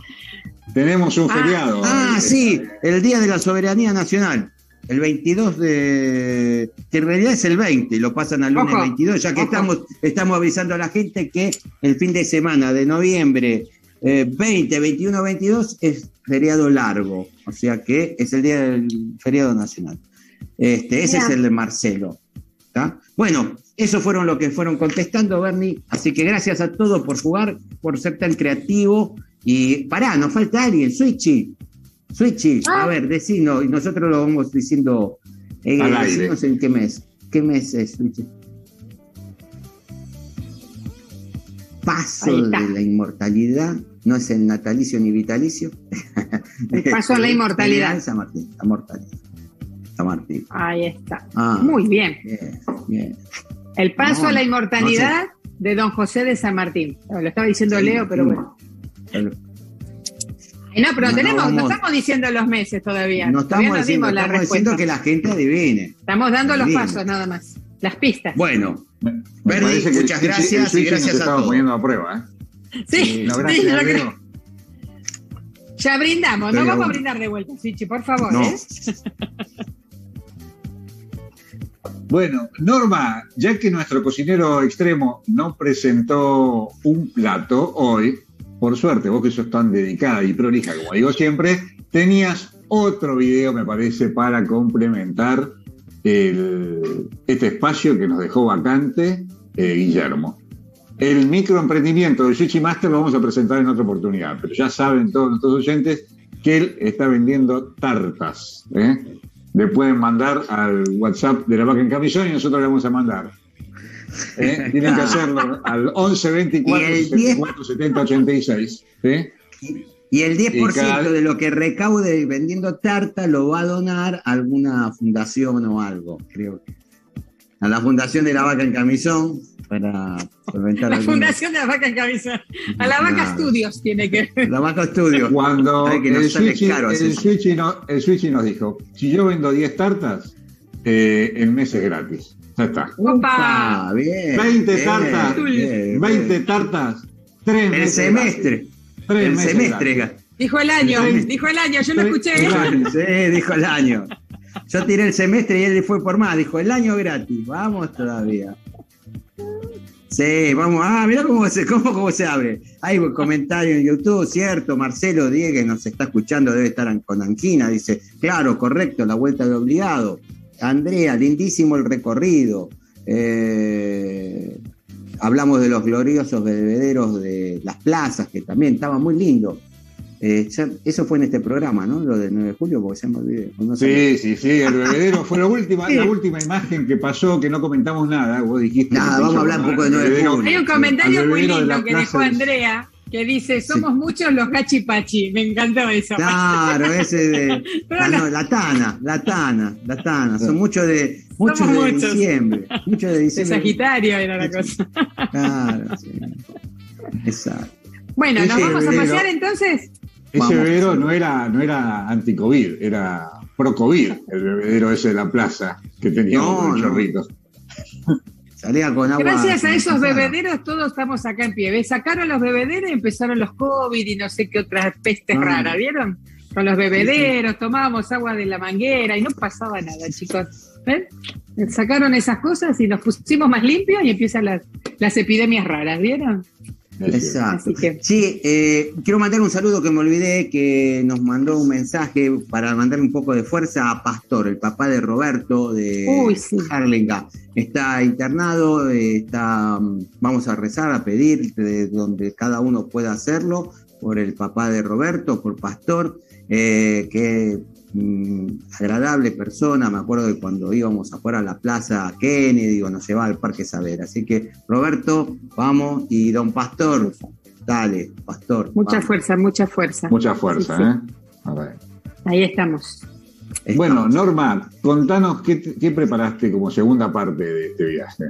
Speaker 2: Tenemos un
Speaker 3: Ah,
Speaker 2: feriado.
Speaker 4: Ah, sí, el Día de la Soberanía Nacional. El 22 de. que en realidad es el 20, lo pasan al lunes
Speaker 3: Ojo,
Speaker 4: 22, ya que
Speaker 3: ojo.
Speaker 4: estamos, estamos avisando a la gente que el fin de semana de noviembre eh, 20, 21, 22 es feriado largo. O sea que es el día del feriado nacional. Este, ese
Speaker 3: Mira.
Speaker 4: es el de Marcelo. ¿tá? Bueno, eso fueron lo que fueron contestando, Bernie. Así que gracias a todos por jugar, por ser tan creativo. Y pará, nos falta alguien, Switchy. Switchy,
Speaker 3: Ah.
Speaker 4: a ver, decinos, y nosotros lo vamos diciendo. Eh,
Speaker 2: Al aire.
Speaker 4: en qué mes. ¿Qué mes es, Switchy? Paso de la inmortalidad, no es el natalicio ni vitalicio.
Speaker 3: El *laughs* paso a la inmortalidad.
Speaker 4: San Martín, San Martín. San Martín.
Speaker 3: Ahí está.
Speaker 4: Ah,
Speaker 3: Muy bien.
Speaker 4: bien, bien.
Speaker 3: El paso
Speaker 4: No,
Speaker 3: a la
Speaker 4: no
Speaker 3: inmortalidad de don José de San Martín. Lo estaba diciendo
Speaker 4: Sí,
Speaker 3: Leo, pero
Speaker 4: sí.
Speaker 3: bueno. Ay, no, pero
Speaker 4: No, no
Speaker 3: tenemos, no,
Speaker 4: vamos-
Speaker 3: estamos diciendo los meses todavía.
Speaker 4: No
Speaker 3: Todavía
Speaker 4: estamos, diciendo,
Speaker 3: dimos la
Speaker 4: estamos
Speaker 3: respuesta.
Speaker 4: diciendo que la gente adivine.
Speaker 3: Estamos dando los pasos nada más. Las pistas.
Speaker 4: Bueno,
Speaker 2: que el
Speaker 4: muchas gracias
Speaker 2: el
Speaker 4: y gracias a
Speaker 2: estamos
Speaker 4: todos.
Speaker 2: poniendo a prueba. ¿eh?
Speaker 3: sí,
Speaker 2: No,
Speaker 3: sí,
Speaker 2: gracias,
Speaker 3: yo creo- ya brindamos. No
Speaker 4: Pero-
Speaker 3: vamos a brindar de vuelta, Sichi, por favor.
Speaker 4: No.
Speaker 3: ¿eh? *laughs*
Speaker 2: Bueno, Norma, ya que nuestro cocinero extremo no presentó un plato hoy, por suerte, vos que sos tan dedicada y prolija, como digo siempre, tenías otro video, me parece, para complementar este espacio que nos dejó vacante eh, Guillermo. El microemprendimiento del Sushi Master lo vamos a presentar en otra oportunidad, pero ya saben todos nuestros oyentes que él está vendiendo tartas. ¿eh? Le pueden mandar al WhatsApp de la vaca en camisón y nosotros le vamos a mandar. ¿Eh? *laughs* Tienen que hacerlo al 11 24
Speaker 4: Y el
Speaker 2: 74 70 86. ¿sí?
Speaker 4: y el 10%
Speaker 2: Y cada-
Speaker 4: de lo que recaude vendiendo tarta lo va a donar a alguna fundación o algo, creo que. A la Fundación de la Vaca en Camisón, para solventar
Speaker 3: La
Speaker 4: algunos-
Speaker 3: Fundación de la Vaca en Cabeza. A la Vaca
Speaker 4: Claro.
Speaker 3: Studios tiene que ver.
Speaker 4: La Vaca Estudio.
Speaker 2: Cuando
Speaker 4: que
Speaker 2: el, Switchy,
Speaker 4: caro
Speaker 2: el. Switchy no- el Switchy nos dijo, si yo vendo 10 tartas, eh, el mes es gratis. Ya está.
Speaker 3: ¡Opa!
Speaker 4: Bien.
Speaker 2: 20
Speaker 4: bien,
Speaker 2: tartas,
Speaker 4: bien,
Speaker 2: 20
Speaker 4: bien.
Speaker 2: tartas, 3
Speaker 4: El
Speaker 2: meses
Speaker 4: semestre. El
Speaker 2: meses
Speaker 4: semestre.
Speaker 3: Dijo el año,
Speaker 2: Sí.
Speaker 3: dijo el año, yo lo escuché.
Speaker 2: Sí.
Speaker 3: ¿eh?
Speaker 4: Sí, dijo el año. Yo tiré el semestre y él fue por más. Dijo, el año gratis. Vamos todavía. Sí, vamos. Ah, mirá cómo se, cómo, cómo se abre. Hay un comentario en YouTube, cierto. Marcelo Diegues nos está escuchando, debe estar con Anquina. Dice, claro, correcto, la vuelta de obligado. Andrea, lindísimo el recorrido. Eh, hablamos de los gloriosos bebederos de las plazas, que también estaba muy lindo. Eh, ya- eso fue en este programa, ¿no? Lo del 9 de julio, porque se me olvidó. No sé.
Speaker 2: Sí, sí, sí, el bebedero fue la última,
Speaker 3: Sí.
Speaker 2: la última imagen que pasó, que no comentamos nada. Vos dijiste.
Speaker 4: Nada, vamos a hablar un poco de nueve de
Speaker 2: bebedero-
Speaker 4: julio.
Speaker 3: Hay un comentario muy
Speaker 2: bebedero de la
Speaker 3: lindo que
Speaker 2: plaza
Speaker 3: dejó
Speaker 2: de-
Speaker 3: Andrea, que dice, somos muchos los gachipachi. Me encantó eso.
Speaker 4: Claro, ese de. *laughs*
Speaker 3: Pero
Speaker 4: ah,
Speaker 3: no.
Speaker 4: la Tana, la Tana, la Tana. Son muchos de, muchos de
Speaker 3: muchos.
Speaker 4: diciembre. Muchos de
Speaker 3: De
Speaker 4: diciembre.
Speaker 3: Sagitario era la cosa.
Speaker 4: Claro, sí. Exacto.
Speaker 3: Bueno, ¿nos vamos a pasear entonces?
Speaker 2: Ese
Speaker 4: Vamos.
Speaker 2: bebedero no era, no era anti-COVID, era pro-COVID, el bebedero ese de la plaza que teníamos
Speaker 4: No,
Speaker 2: con
Speaker 4: no.
Speaker 2: chorritos.
Speaker 4: Salía con agua.
Speaker 3: Gracias a esos bebederos todos estamos acá en pie. ¿Ves? Sacaron los bebederos y empezaron los COVID y no sé qué otras pestes
Speaker 4: Ah.
Speaker 3: raras, ¿vieron? Con los bebederos, tomábamos agua de la manguera y no pasaba nada, chicos. ¿Ven? Sacaron esas cosas y nos pusimos más limpios y empiezan las, las epidemias raras, ¿vieron?
Speaker 4: Exacto.
Speaker 3: Así que-
Speaker 4: Sí, eh, quiero mandar un saludo que me olvidé, que nos mandó un mensaje para mandar un poco de fuerza a Pastor, el papá de Roberto de
Speaker 3: Uy, sí.
Speaker 4: Harlinga. Está internado, está, mm, vamos a rezar, a pedir de donde cada uno pueda hacerlo por el papá de Roberto, por Pastor, eh, que mm, agradable persona, me acuerdo de cuando íbamos afuera a la plaza Kennedy o nos llevaba al Parque Saber. Así que Roberto, vamos, y don Pastor, dale, Pastor.
Speaker 3: Mucha
Speaker 4: vamos.
Speaker 3: fuerza, mucha fuerza.
Speaker 2: Mucha fuerza,
Speaker 3: Sí, sí.
Speaker 2: ¿eh? A ver.
Speaker 3: Ahí estamos.
Speaker 2: Bueno, Norma, contanos qué, qué preparaste como segunda parte de este viaje.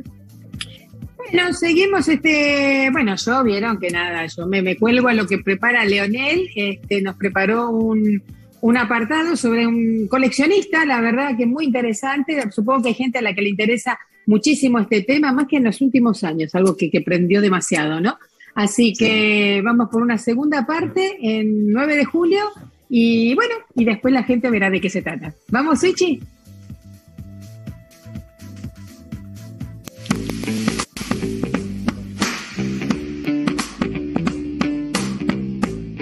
Speaker 3: Bueno, seguimos este, bueno, yo vieron que nada, yo me, me cuelgo a lo que prepara Leonel, este, nos preparó un, un apartado sobre un coleccionista, la verdad que muy interesante, supongo que hay gente a la que le interesa muchísimo este tema, más que en los últimos años, algo que, prendió demasiado, ¿no? Así que vamos por una segunda parte en 9 de julio y bueno, y después la gente verá de qué se trata. ¿Vamos, Ichi?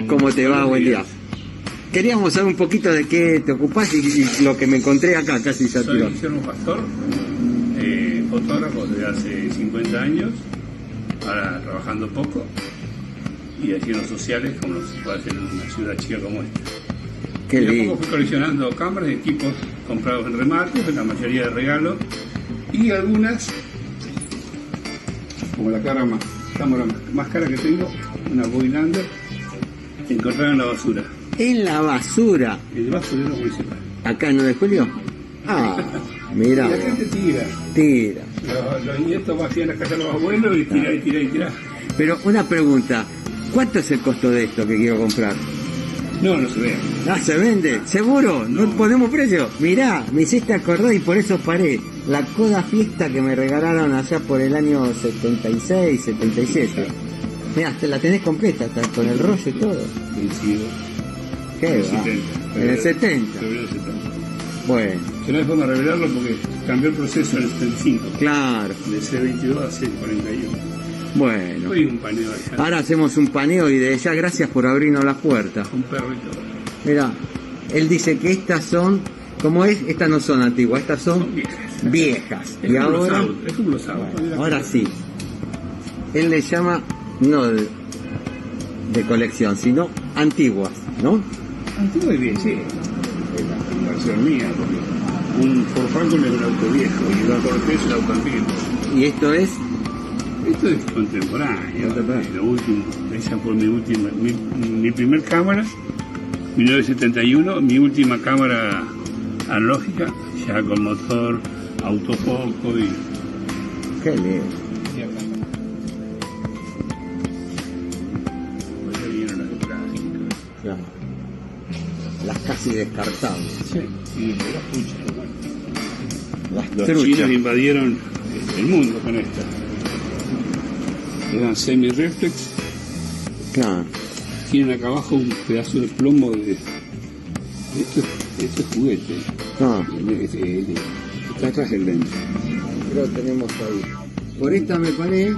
Speaker 4: ¿Cómo te va? Buen día. Queríamos saber un poquito de qué te ocupás y, y lo que me encontré acá, casi ya
Speaker 6: Soy. Guillermo Pastor, eh, fotógrafo desde hace 50 años, ahora trabajando poco y haciendo sociales como se puede hacer en una ciudad chica como esta.
Speaker 4: Qué
Speaker 6: y a poco
Speaker 4: lindo.
Speaker 6: fui coleccionando cámaras y equipos comprados en remarques, la mayoría de regalos y algunas, como la cámara más, cámara más, cara que tengo, una Boylander, encontrada en la basura,
Speaker 4: En la basura,
Speaker 6: el basurero municipal.
Speaker 4: acá en 9 de julio. Ah, mira,
Speaker 6: la gente tira.
Speaker 4: tira.
Speaker 6: Los, los nietos van a la casa de los abuelos y tira y tira y tira.
Speaker 4: Pero una pregunta, ¿cuánto es el costo de esto que quiero comprar?
Speaker 6: No, no se ve.
Speaker 4: Ah, ¿se vende? ¿Seguro? ¿No ponemos precio? Mirá, me hiciste acordar y por eso paré. La coda fiesta que me regalaron allá por el año 76, 77. Mirá, te la tenés completa, con el rollo y todo.
Speaker 6: Vencido.
Speaker 4: ¿Qué
Speaker 6: En el
Speaker 4: va?
Speaker 6: 70.
Speaker 4: En el 70.
Speaker 6: Febrero del 70.
Speaker 4: Bueno,
Speaker 6: Que no hay forma de revelarlo porque cambió el proceso en el 75.
Speaker 4: claro.
Speaker 6: De C22 a C41.
Speaker 4: Bueno.
Speaker 6: Hoy un paneo.
Speaker 4: Ahora hacemos un paneo y de ya gracias por abrirnos las puertas.
Speaker 6: Un todo.
Speaker 4: Mira, él dice que estas son, ¿cómo es? Estas no son antiguas, estas son
Speaker 6: Son viejas.
Speaker 4: viejas.
Speaker 6: Es
Speaker 4: Y
Speaker 6: como los
Speaker 4: ahora,
Speaker 6: autos. Es como los autos. Mira.
Speaker 4: ahora sí. Él le llama, no de, de colección, sino antiguas, ¿no?
Speaker 6: Antiguo y bien, sí. Es la inversión mía. Porque un Ford Falcon es un auto viejo y un Cortés es un auto antiguo.
Speaker 4: Y esto es,
Speaker 6: Esto es contemporáneo, lo último, esa fue mi última, mi, mi primer cámara, 1971, mi última cámara analógica, ya con motor, autofoco y,
Speaker 4: qué lindo. Casi descartables.
Speaker 6: Sí, y Los
Speaker 4: truchas.
Speaker 6: chinos invadieron el mundo con esta. Eran semi-reflex,
Speaker 4: Claro.
Speaker 6: tienen acá abajo un pedazo de plomo de... Esto, es- esto es juguete.
Speaker 4: Ah,
Speaker 6: Es- es- es- Está atrás del lente.
Speaker 4: lo tenemos ahí. Por esta me paré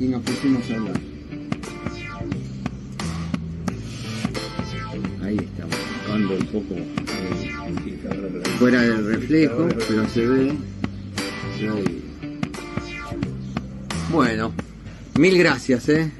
Speaker 4: y nos pusimos a hablar. Poco eh, fuera del reflejo, pero se ve. Bueno, mil gracias, ¿eh?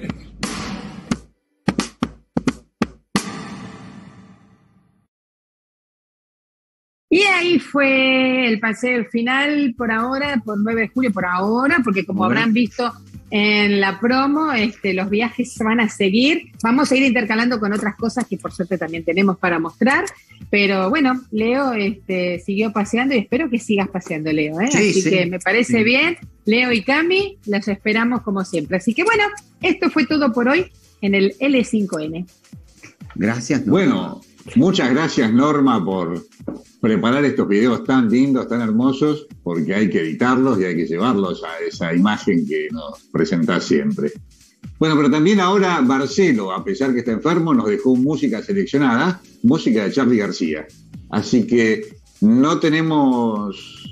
Speaker 3: Y ahí fue el paseo final por ahora, por 9 de julio, por ahora, porque como habrán visto en la promo, este, los viajes van a seguir. Vamos a ir intercalando con otras cosas que por suerte también tenemos para mostrar. Pero bueno, Leo este, siguió paseando y espero que sigas paseando, Leo. ¿eh?
Speaker 4: Sí,
Speaker 3: Así
Speaker 4: sí.
Speaker 3: que me parece
Speaker 4: Sí.
Speaker 3: bien. Leo y Cami, los esperamos como siempre. Así que bueno, esto fue todo por hoy en el L5N.
Speaker 4: Gracias. ¿no?
Speaker 2: Bueno, muchas gracias Norma por preparar estos videos tan lindos, tan hermosos, porque hay que editarlos y hay que llevarlos a esa imagen que nos presentás siempre. Bueno, pero también ahora Marcelo, a pesar que está enfermo, nos dejó música seleccionada, música de Charlie García. Así que no tenemos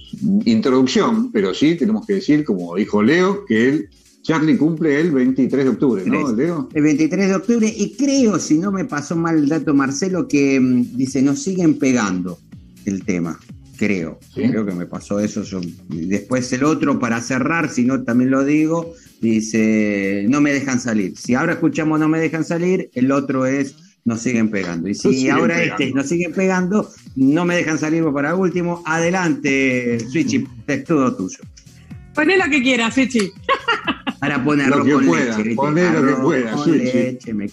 Speaker 2: introducción, pero sí tenemos que decir, como dijo Leo, que él, Charlie cumple el 23 de octubre, ¿no. Leo?
Speaker 4: El 23 de octubre, y creo, si no me pasó mal el dato Marcelo, que mm, dice, nos siguen pegando el tema. creo. Creo que me pasó eso. Yo, después el otro, para cerrar, si no también lo digo, dice, no me dejan salir. Si ahora escuchamos no me dejan salir, el otro es nos siguen pegando. Y si ahora este nos siguen pegando, no me dejan salir para último. Adelante, Switchy, es todo tuyo.
Speaker 3: Poné lo que quieras, Switchy.
Speaker 4: Para ponerlo
Speaker 2: Lo que
Speaker 4: con
Speaker 2: pueda,
Speaker 4: leche.
Speaker 2: poné lo que pueda,
Speaker 4: con leche, me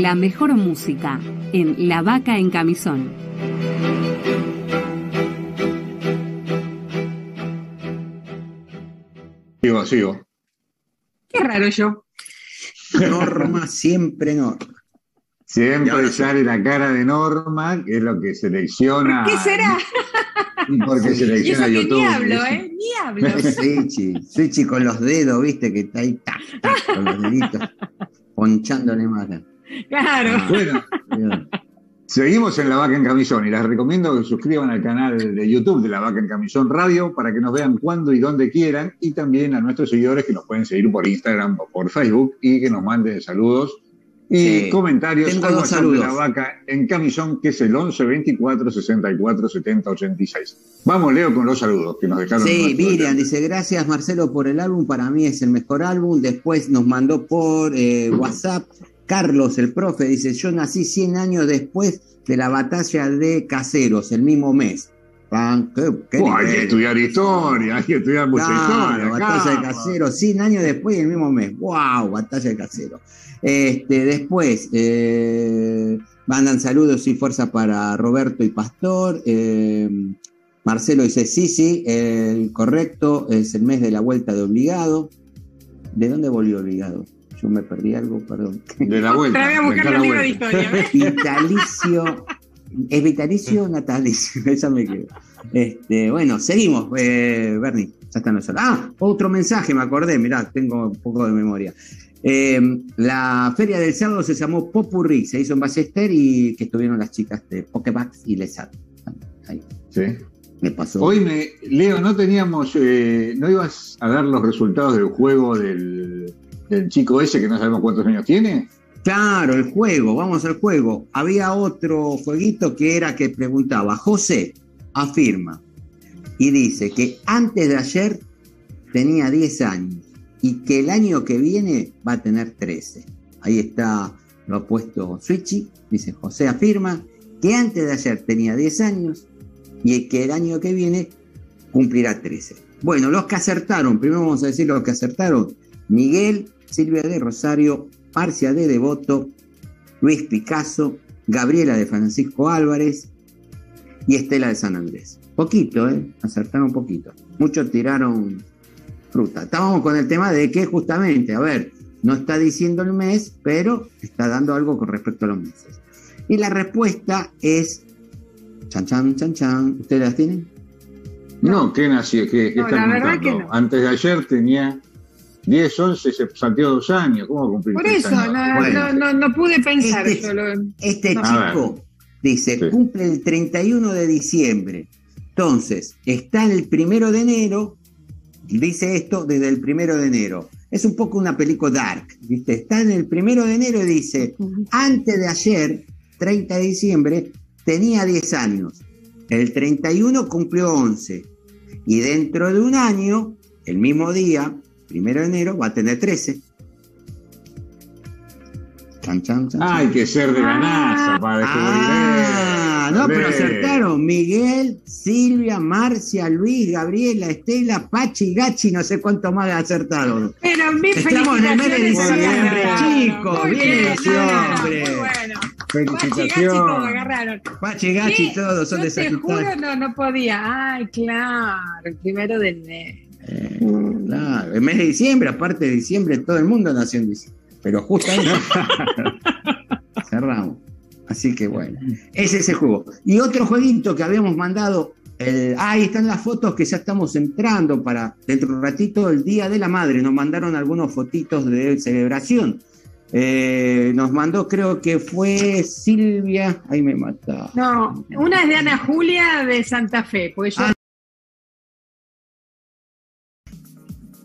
Speaker 7: la mejor música en La Vaca en Camisón.
Speaker 2: Sigo, sigo.
Speaker 3: Qué raro yo.
Speaker 4: Norma, siempre Norma.
Speaker 2: Siempre sale la cara de Norma, que es lo que selecciona.
Speaker 3: ¿Qué será?
Speaker 2: Y porque
Speaker 3: Y eso
Speaker 2: selecciona
Speaker 3: que
Speaker 2: YouTube.
Speaker 3: ni hablo, ¿eh? Ni hablo. *laughs*
Speaker 4: Switchy, Switchy con los dedos, viste, que está ahí, tac, tac, con los deditos, ponchándole más.
Speaker 3: Claro.
Speaker 2: Bueno, seguimos en La Vaca en Camisón y les recomiendo que suscriban al canal de YouTube de La Vaca en Camisón Radio para que nos vean cuando y donde quieran y también a nuestros seguidores que nos pueden seguir por Instagram o por Facebook y que nos manden saludos y
Speaker 4: Sí.
Speaker 2: comentarios
Speaker 4: Tengo
Speaker 2: al
Speaker 4: dos
Speaker 2: WhatsApp de La
Speaker 4: saludos.
Speaker 2: Vaca en Camisón que es el 11 24 64 70 86. Vamos, Leo, con los saludos que nos dejaron.
Speaker 4: Sí, Miriam dice, gracias Marcelo por el álbum, para mí es el mejor álbum. Después nos mandó por eh, WhatsApp Carlos, el profe, dice, yo nací 100 años después de la batalla de Caseros, el mismo mes. Plan, qué, qué
Speaker 2: Oh, hay que estudiar historia, hay que estudiar mucha
Speaker 4: Claro,
Speaker 2: historia.
Speaker 4: batalla de
Speaker 2: caramba.
Speaker 4: casero, 100 años después y el mismo mes. ¡Wow! Batalla de casero. Este, después, eh, mandan saludos y fuerza para Roberto y Pastor. eh, Marcelo dice: Sí, sí, el correcto es el mes de la vuelta de obligado. ¿De dónde volvió obligado? Yo me perdí algo, perdón.
Speaker 2: De la *laughs* vuelta.
Speaker 3: Vez a buscar. *laughs*
Speaker 4: Vitalicio. ¿Es vitalicio o natalicio? *laughs* Esa me quedó. Este, bueno, seguimos, eh, Bernie. Ya están los horas. Ah, otro mensaje, me acordé, mirá, tengo un poco de memoria. Eh, la feria del sábado se llamó Popurrí, se hizo en Ballester y que estuvieron las chicas de Pokébax y Lesat. Ahí,
Speaker 2: Sí.
Speaker 4: me pasó.
Speaker 2: Hoy, me, Leo, no teníamos, eh, no ibas a dar los resultados del juego del, del chico ese que no sabemos cuántos años tiene.
Speaker 4: Claro, el juego, vamos al juego. Había otro jueguito que era que preguntaba, José afirma y dice que antes de ayer tenía 10 años y que el año que viene va a tener 13. Ahí está, lo ha puesto Switchy, dice José afirma que antes de ayer tenía 10 años y que el año que viene cumplirá 13. Bueno, los que acertaron, primero vamos a decir los que acertaron, Miguel, Silvia de Rosario, Marcia de Devoto, Luis Picasso, Gabriela de Francisco Álvarez y Estela de San Andrés. Poquito, ¿eh? Acertaron un poquito. Muchos tiraron fruta. Estábamos con el tema de que justamente, a ver, no está diciendo el mes, pero está dando algo con respecto a los meses. Y la respuesta es chan chan chan chan. ¿Ustedes las tienen?
Speaker 2: No, ¿qué nació? ¿Qué, qué
Speaker 3: No,
Speaker 2: están
Speaker 3: la verdad
Speaker 2: contando?
Speaker 3: que no.
Speaker 2: Antes de ayer tenía 10, 11, se salteó dos años. ¿Cómo va a cumplir
Speaker 3: Por eso,
Speaker 2: años?
Speaker 3: no, no, no, no pude pensar.
Speaker 4: Este-
Speaker 3: yo lo-
Speaker 4: Este chico dice,
Speaker 2: Sí.
Speaker 4: cumple el 31 de diciembre. Entonces, está el primero de enero, dice esto desde el primero de enero. Es un poco una película dark, ¿viste? Está en el primero de enero y dice, antes de ayer, 30 de diciembre, tenía 10 años. El 31 cumplió 11. Y dentro de un año, el mismo día, primero de enero, va a tener 13. Chan, chan, chan,
Speaker 2: Ah, hay que ser de la NASA para descubrir
Speaker 4: Ah, no, pero acertaron. Miguel, Silvia, Marcia, Luis, Gabriela, Estela, Pachi, Gachi, no sé cuánto más acertaron.
Speaker 3: Pero mi
Speaker 4: Estamos en el mes de diciembre, chicos, bien,
Speaker 3: bien,
Speaker 4: sí,
Speaker 3: no, no,
Speaker 4: hombre.
Speaker 3: muy bueno.
Speaker 2: Felicitaciones.
Speaker 3: agarraron.
Speaker 4: Pachi, Gachi, todos son de
Speaker 3: te juro, no, no podía. Ay, claro, primero de enero.
Speaker 4: Claro, el mes de diciembre, aparte de diciembre, todo el mundo nació en diciembre. Pero justamente *laughs* cerramos. Así que bueno, es ese juego. Y otro jueguito que habíamos mandado, el- ah, ahí están las fotos que ya estamos entrando para dentro de un ratito el Día de la Madre. Nos mandaron algunos fotitos de celebración. Eh, nos mandó, creo que fue Silvia, ahí me mata.
Speaker 3: No, una es de Ana Julia de Santa Fe, porque yo
Speaker 4: Ah,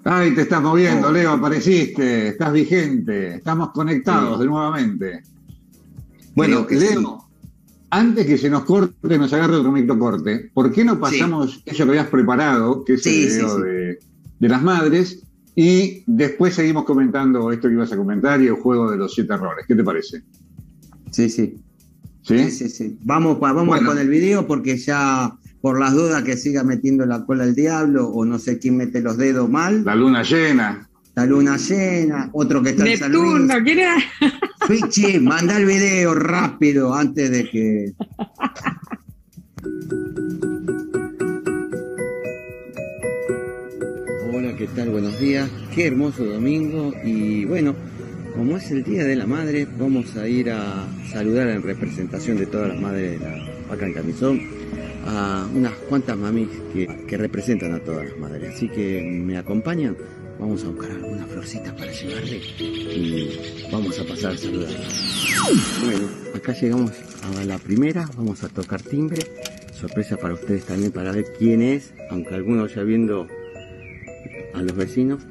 Speaker 2: Ay, te estás moviendo, Leo, apareciste, estás vigente, estamos conectados
Speaker 4: Sí.
Speaker 2: de nuevamente.
Speaker 4: Bueno, que
Speaker 2: Leo, antes que se nos corte, nos agarre otro microcorte, ¿por qué no pasamos eso que habías preparado, que es
Speaker 4: Sí,
Speaker 2: el
Speaker 4: sí,
Speaker 2: video
Speaker 4: sí.
Speaker 2: De, de las madres, y después seguimos comentando esto que ibas a comentar y el juego de los siete errores? ¿Qué te parece?
Speaker 4: Sí, sí.
Speaker 2: ¿Sí?
Speaker 4: Sí, sí, sí. Vamos, vamos
Speaker 2: Bueno.
Speaker 4: con el video porque ya, por las dudas que siga metiendo la cola el diablo o no sé quién mete los dedos mal,
Speaker 2: La luna llena.
Speaker 4: la luna llena, otro que está en San Luis.
Speaker 3: Neptuno, ¿quién era?
Speaker 4: Pichi, manda el video rápido antes de que. Hola, ¿qué tal? Buenos días. Qué hermoso domingo. Y bueno, como es el Día de la Madre, vamos a ir a saludar en representación de todas las madres de la vaca en camisón a unas cuantas mamis que, que representan a todas las madres. Así que me acompañan. Vamos a buscar algunas florcitas para llevarle y vamos a pasar a saludar. Bueno, acá llegamos a la primera, vamos a tocar timbre. Sorpresa para ustedes también para ver quién es, aunque algunos ya viendo a los vecinos.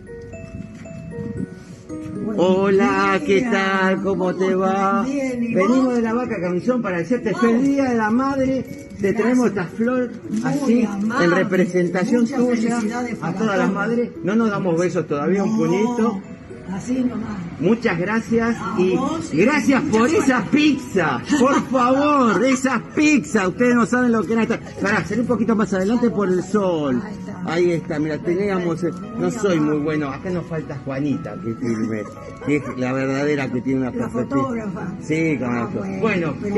Speaker 4: Hola, ¿qué tal? ¿Cómo te va? Venimos de la vaca camisón para decirte feliz día de la madre. Te traemos esta flor así en representación tuya a todas las madres. No nos damos besos todavía, un puñito.
Speaker 8: Así nomás.
Speaker 4: Muchas gracias y
Speaker 8: vos,
Speaker 4: gracias por
Speaker 8: suerte.
Speaker 4: esa pizza. Por *laughs* favor, esa pizza. Ustedes no saben lo que era esta. Para salir un poquito más adelante por el sol.
Speaker 8: Ahí está.
Speaker 4: Ahí está, mira, teníamos. eh, No soy muy bueno. Acá nos falta Juanita que filme. Que es la verdadera que tiene una
Speaker 8: La fotógrafa.
Speaker 4: Sí, con
Speaker 8: Ah.
Speaker 4: Bueno, que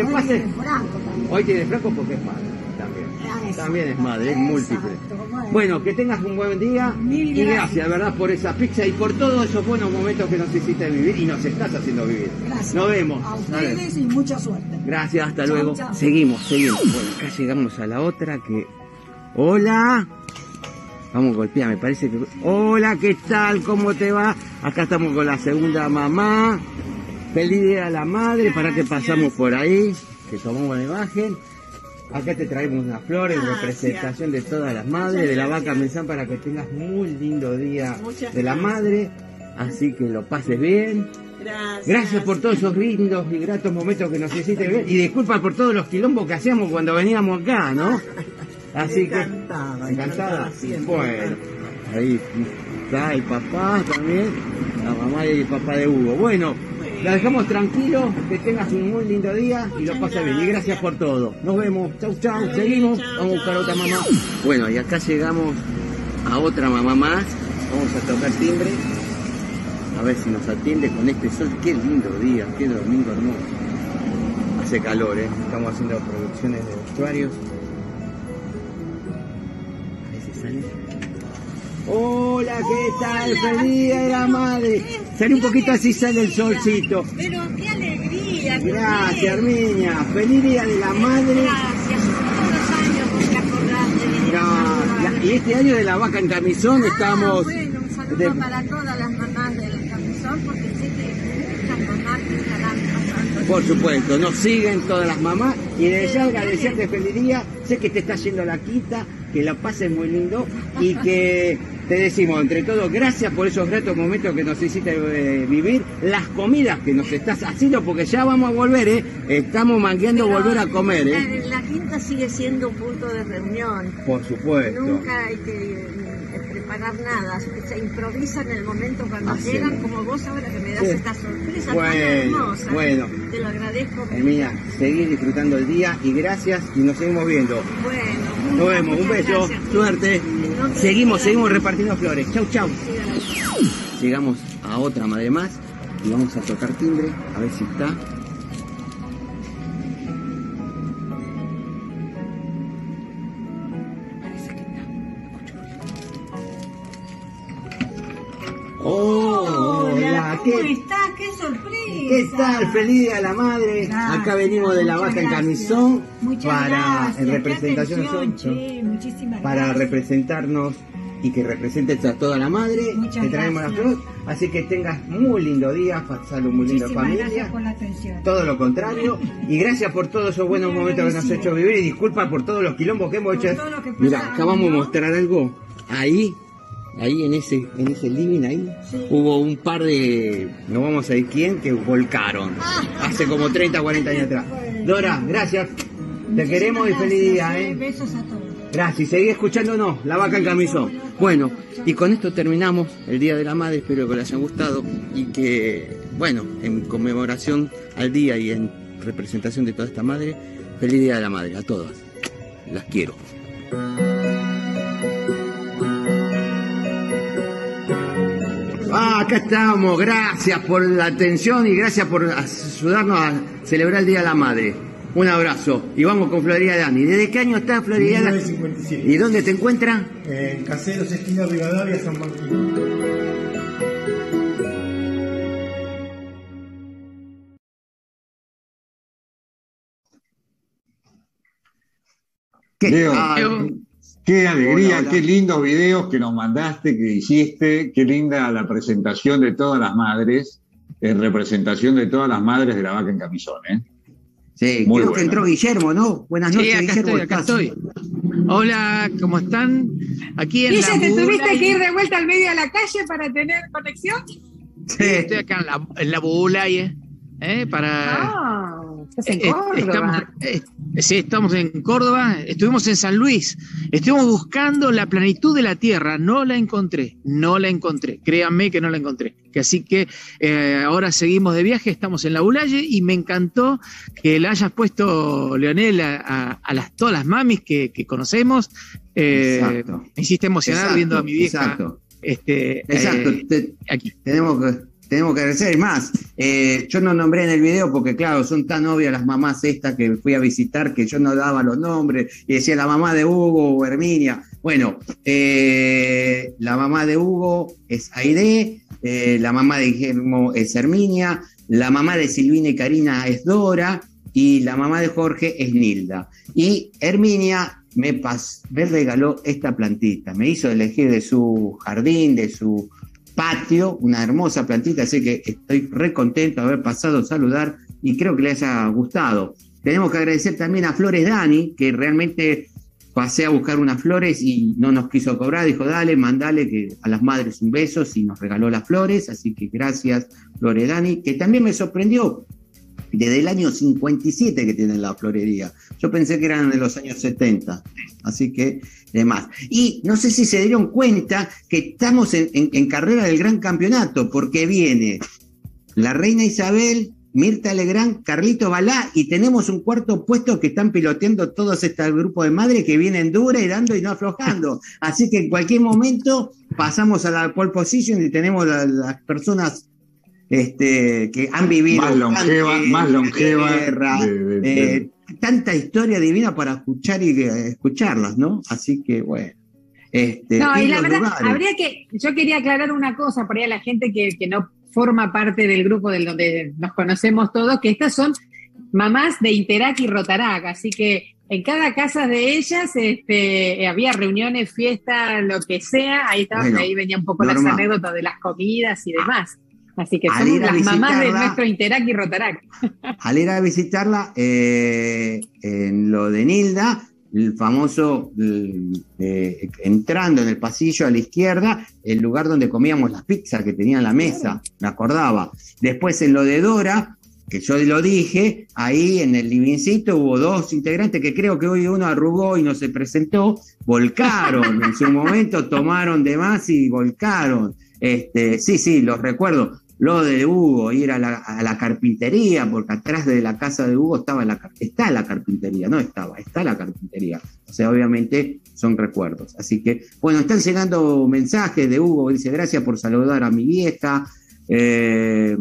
Speaker 8: hoy tiene Franco
Speaker 4: porque es madre. También. También es madre, es múltiple.
Speaker 8: bueno.
Speaker 4: Bueno, que tengas un buen día
Speaker 8: Mil
Speaker 4: y
Speaker 8: gracias.
Speaker 4: ¿verdad? Por esa pizza y por todos esos buenos momentos que nos hiciste vivir y nos estás haciendo vivir.
Speaker 8: Gracias.
Speaker 4: Nos vemos.
Speaker 8: A ustedes y mucha suerte.
Speaker 4: Gracias, hasta
Speaker 8: Chau,
Speaker 4: luego.
Speaker 8: chau.
Speaker 4: Seguimos, seguimos. Bueno, acá llegamos a la otra que. Hola. Vamos a golpear, me parece que. Hola, ¿qué tal? ¿Cómo te va? Acá estamos con la segunda mamá. Feliz día a la madre, para que pasamos por ahí, que tomamos la imagen. Acá te traemos unas flores en representación de todas las madres, de la vaca Mesán, para que tengas muy lindo día de la madre. Así que lo pases bien.
Speaker 9: Gracias.
Speaker 4: Gracias por todos esos lindos y gratos momentos que nos hiciste ver. Y disculpa por todos los quilombos que hacíamos cuando veníamos acá, ¿no? *laughs* Así que.
Speaker 9: Encantada,
Speaker 4: Encantada.
Speaker 9: encantada siempre.
Speaker 4: Bueno, ahí está el papá también, la mamá y el papá de Hugo. Bueno, la dejamos tranquilo, que tengas un muy lindo día y lo pases bien. Y gracias por todo. Nos vemos. Chau, chau. Seguimos. Vamos a buscar otra mamá. Bueno, y acá llegamos a otra mamá más. Vamos a tocar timbre. A ver si nos atiende con este sol. Qué lindo día, qué domingo hermoso. Hace calor, ¿eh? Estamos haciendo producciones de vestuarios. A ver si sale. Hola, ¿qué tal? Feliz día de la madre. Sale un poquito así sale el solcito.
Speaker 9: Pero qué alegría.
Speaker 4: Gracias,
Speaker 9: bien.
Speaker 4: Herminia. Feliz día de la madre.
Speaker 9: Gracias. Todos los años vos te acordás de
Speaker 4: No, la- y este año de la vaca en camisón
Speaker 9: Ah,
Speaker 4: estamos.
Speaker 9: bueno, un saludo
Speaker 4: de-
Speaker 9: para todas las mamás del camisón, porque sé que muchas mamás que estarán pasando.
Speaker 4: Por supuesto, nos siguen todas las mamás y desde ya agradecerte feliz día. Sé que te está yendo la quinta, que la pases muy lindo y que te decimos entre todos gracias por esos gratos momentos que nos hiciste eh, vivir, las comidas que nos estás haciendo, porque ya vamos a volver, ¿eh? Estamos mangueando
Speaker 9: Pero
Speaker 4: volver a comer,
Speaker 9: la-
Speaker 4: ¿eh?
Speaker 9: La, quinta sigue siendo un punto de reunión.
Speaker 4: Por supuesto.
Speaker 9: Nunca hay que eh, preparar nada, se improvisa en el momento cuando
Speaker 4: Así
Speaker 9: llegan,
Speaker 4: es.
Speaker 9: como vos ahora que me das
Speaker 4: Sí.
Speaker 9: esta sorpresa tan hermosa.
Speaker 4: bueno.
Speaker 9: Te lo agradezco.
Speaker 4: Herminia, seguir disfrutando el día y gracias y nos seguimos viendo.
Speaker 9: Bueno,
Speaker 4: Nos vemos, un beso, suerte. Seguimos, seguimos repartiendo flores. Chau, chau. Llegamos a otra madre más y vamos a tocar timbre, a ver si está. Está. Hola,
Speaker 8: ¿cómo
Speaker 4: ¿qué?
Speaker 8: ¡Qué sorpresa!
Speaker 4: ¿qué tal? Feliz día de la madre.
Speaker 8: Gracias,
Speaker 4: Acá venimos de la vaca en camisón
Speaker 8: Muchas
Speaker 4: para en
Speaker 8: qué
Speaker 4: representación
Speaker 8: atención, che,
Speaker 4: para
Speaker 8: gracias.
Speaker 4: representarnos y que representes a toda la madre.
Speaker 8: Muchas
Speaker 4: Te traemos la
Speaker 8: gracias.
Speaker 4: flor. Así que tengas muy lindo día, pasalo muy lindo
Speaker 8: Muchísimas
Speaker 4: familia.
Speaker 8: gracias por la atención.
Speaker 4: Todo lo contrario. Y gracias por todos esos buenos momentos que nos has hecho vivir. Y disculpa por todos los quilombos que hemos
Speaker 8: Por
Speaker 4: hecho. Mira,
Speaker 8: pasamos,
Speaker 4: acá vamos a
Speaker 8: ¿no?
Speaker 4: mostrar algo. Ahí, ahí en ese, en ese living ahí,
Speaker 8: Sí.
Speaker 4: hubo un par de, no vamos a decir quién, que volcaron. Hace como 30, 40 años atrás. Dora, gracias. Te queremos y feliz día, ¿eh?
Speaker 8: Besos a todos.
Speaker 4: Gracias, seguí escuchándonos, la vaca en camisón. Bueno, y con esto terminamos el Día de la Madre, espero que les haya gustado y que, bueno, en conmemoración al día y en representación de toda esta madre, feliz Día de la Madre a todas. Las quiero. Ah, acá estamos, gracias por la atención y gracias por ayudarnos a celebrar el Día de la Madre. Un abrazo y vamos con Florida Dani. ¿Desde qué año está Florida Dani?
Speaker 10: 1957.
Speaker 4: ¿Y dónde te encuentras?
Speaker 10: Eh, Caseros, esquina Rivadavia, San Martín.
Speaker 4: ¿Qué?
Speaker 2: Leo,
Speaker 4: Ah,
Speaker 2: Qué alegría,
Speaker 4: Hola, hola.
Speaker 2: qué lindos videos que nos mandaste, que hiciste, qué linda la presentación de todas las madres, en representación de todas las madres de la vaca en camisón, ¿eh?
Speaker 4: sí,
Speaker 2: muy
Speaker 4: creo que entró Guillermo, ¿no? Buenas
Speaker 11: Sí,
Speaker 4: noches,
Speaker 11: acá
Speaker 4: Guillermo.
Speaker 11: estoy, acá estoy. Hola, ¿cómo están? Aquí en
Speaker 3: ¿Y ya te tuviste
Speaker 11: y-
Speaker 3: que ir de vuelta al medio de la calle para tener conexión?
Speaker 11: Sí, estoy acá en la, en la ¿eh? Para,
Speaker 3: Ah. Estás en
Speaker 11: Eh,
Speaker 3: Córdoba.
Speaker 11: Estamos, eh, sí, estamos en Córdoba, estuvimos en San Luis, estuvimos buscando la plenitud de la tierra, no la encontré, no la encontré, créanme que no la encontré. Que así que eh, ahora seguimos de viaje, estamos en la Bulaye y me encantó que le hayas puesto, Leonel, a, a- a las, todas las mamis que, que conocemos. Eh,
Speaker 4: Exacto.
Speaker 11: me hiciste emocionar
Speaker 4: Exacto,
Speaker 11: viendo a mi vieja.
Speaker 4: Exacto.
Speaker 11: Este,
Speaker 4: Exacto.
Speaker 11: eh,
Speaker 4: Te-
Speaker 11: aquí.
Speaker 4: tenemos que tenemos que. Es más, eh, yo no nombré en el video porque, claro, son tan obvias las mamás estas que fui a visitar que yo no daba los nombres y decía la mamá de Hugo o Herminia. Bueno, eh, la mamá de Hugo es Aide, eh, la mamá de Guillermo es Herminia, la mamá de Silvina y Karina es Dora y la mamá de Jorge es Nilda. Y Herminia me regaló esta plantita, me hizo elegir de su jardín, de su patio, una hermosa plantita, así que estoy re contento de haber pasado a saludar y creo que les haya gustado. Tenemos que agradecer también a Flores Dani, que realmente pasé a buscar unas flores y no nos quiso cobrar, dijo, dale, mandale que a las madres un beso y nos regaló las flores, así que gracias Flores Dani, que también me sorprendió desde el año 57 que tienen la florería. Yo pensé que eran de los años 70, así que demás. Y no sé si se dieron cuenta que estamos en, en- en carrera del gran campeonato, porque viene la reina Isabel, Mirta Legrand, Carlito Balá, y tenemos un cuarto puesto que están piloteando todos este grupo de madres que vienen dura y dando y no aflojando. *laughs* Así que en cualquier momento pasamos a la pole position y tenemos la- las personas este, que han vivido
Speaker 2: Más longeva, más longeva
Speaker 4: guerra,
Speaker 2: de- de- de-
Speaker 4: eh, tanta historia divina para escuchar y eh, escucharlas, ¿no? Así que bueno. Este,
Speaker 3: No, y la verdad,
Speaker 4: lugares.
Speaker 3: habría que, yo quería aclarar una cosa por ahí a la gente que, que no forma parte del grupo del donde nos conocemos todos, que estas son mamás de Interac y Rotarac, así que en cada casa de ellas este, había reuniones, fiestas, lo que sea, ahí estaban,
Speaker 4: Bueno,
Speaker 3: ahí venía un poco las anécdotas de las comidas y demás. Así que
Speaker 4: a
Speaker 3: las mamás de nuestro Interac y Rotarac. *laughs*
Speaker 4: Al ir a visitarla, eh, en lo de Nilda, el famoso, el, eh, entrando en el pasillo a la izquierda, el lugar donde comíamos las pizzas que tenía en la mesa, me acordaba. Después en lo de Dora, que yo lo dije, ahí en el livincito hubo dos integrantes que creo que hoy uno arrugó y no se presentó, volcaron, *laughs* en su momento tomaron de más y volcaron. Este, sí, sí, los recuerdo. Lo de Hugo, ir a la, carpintería, porque atrás de la casa de Hugo estaba la, está la carpintería, no estaba, está la carpintería. O sea, obviamente son recuerdos. Así que, bueno, están llegando mensajes de Hugo, dice, gracias por saludar a mi vieja. Eh,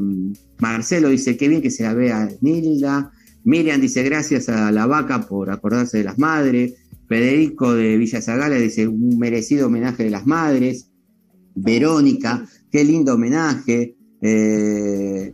Speaker 4: Marcelo dice, qué bien que se la vea Nilda. Miriam dice, gracias a la vaca por acordarse de las madres. Federico de Villa Zagala dice, un merecido homenaje de las madres. Verónica, qué lindo homenaje. Eh,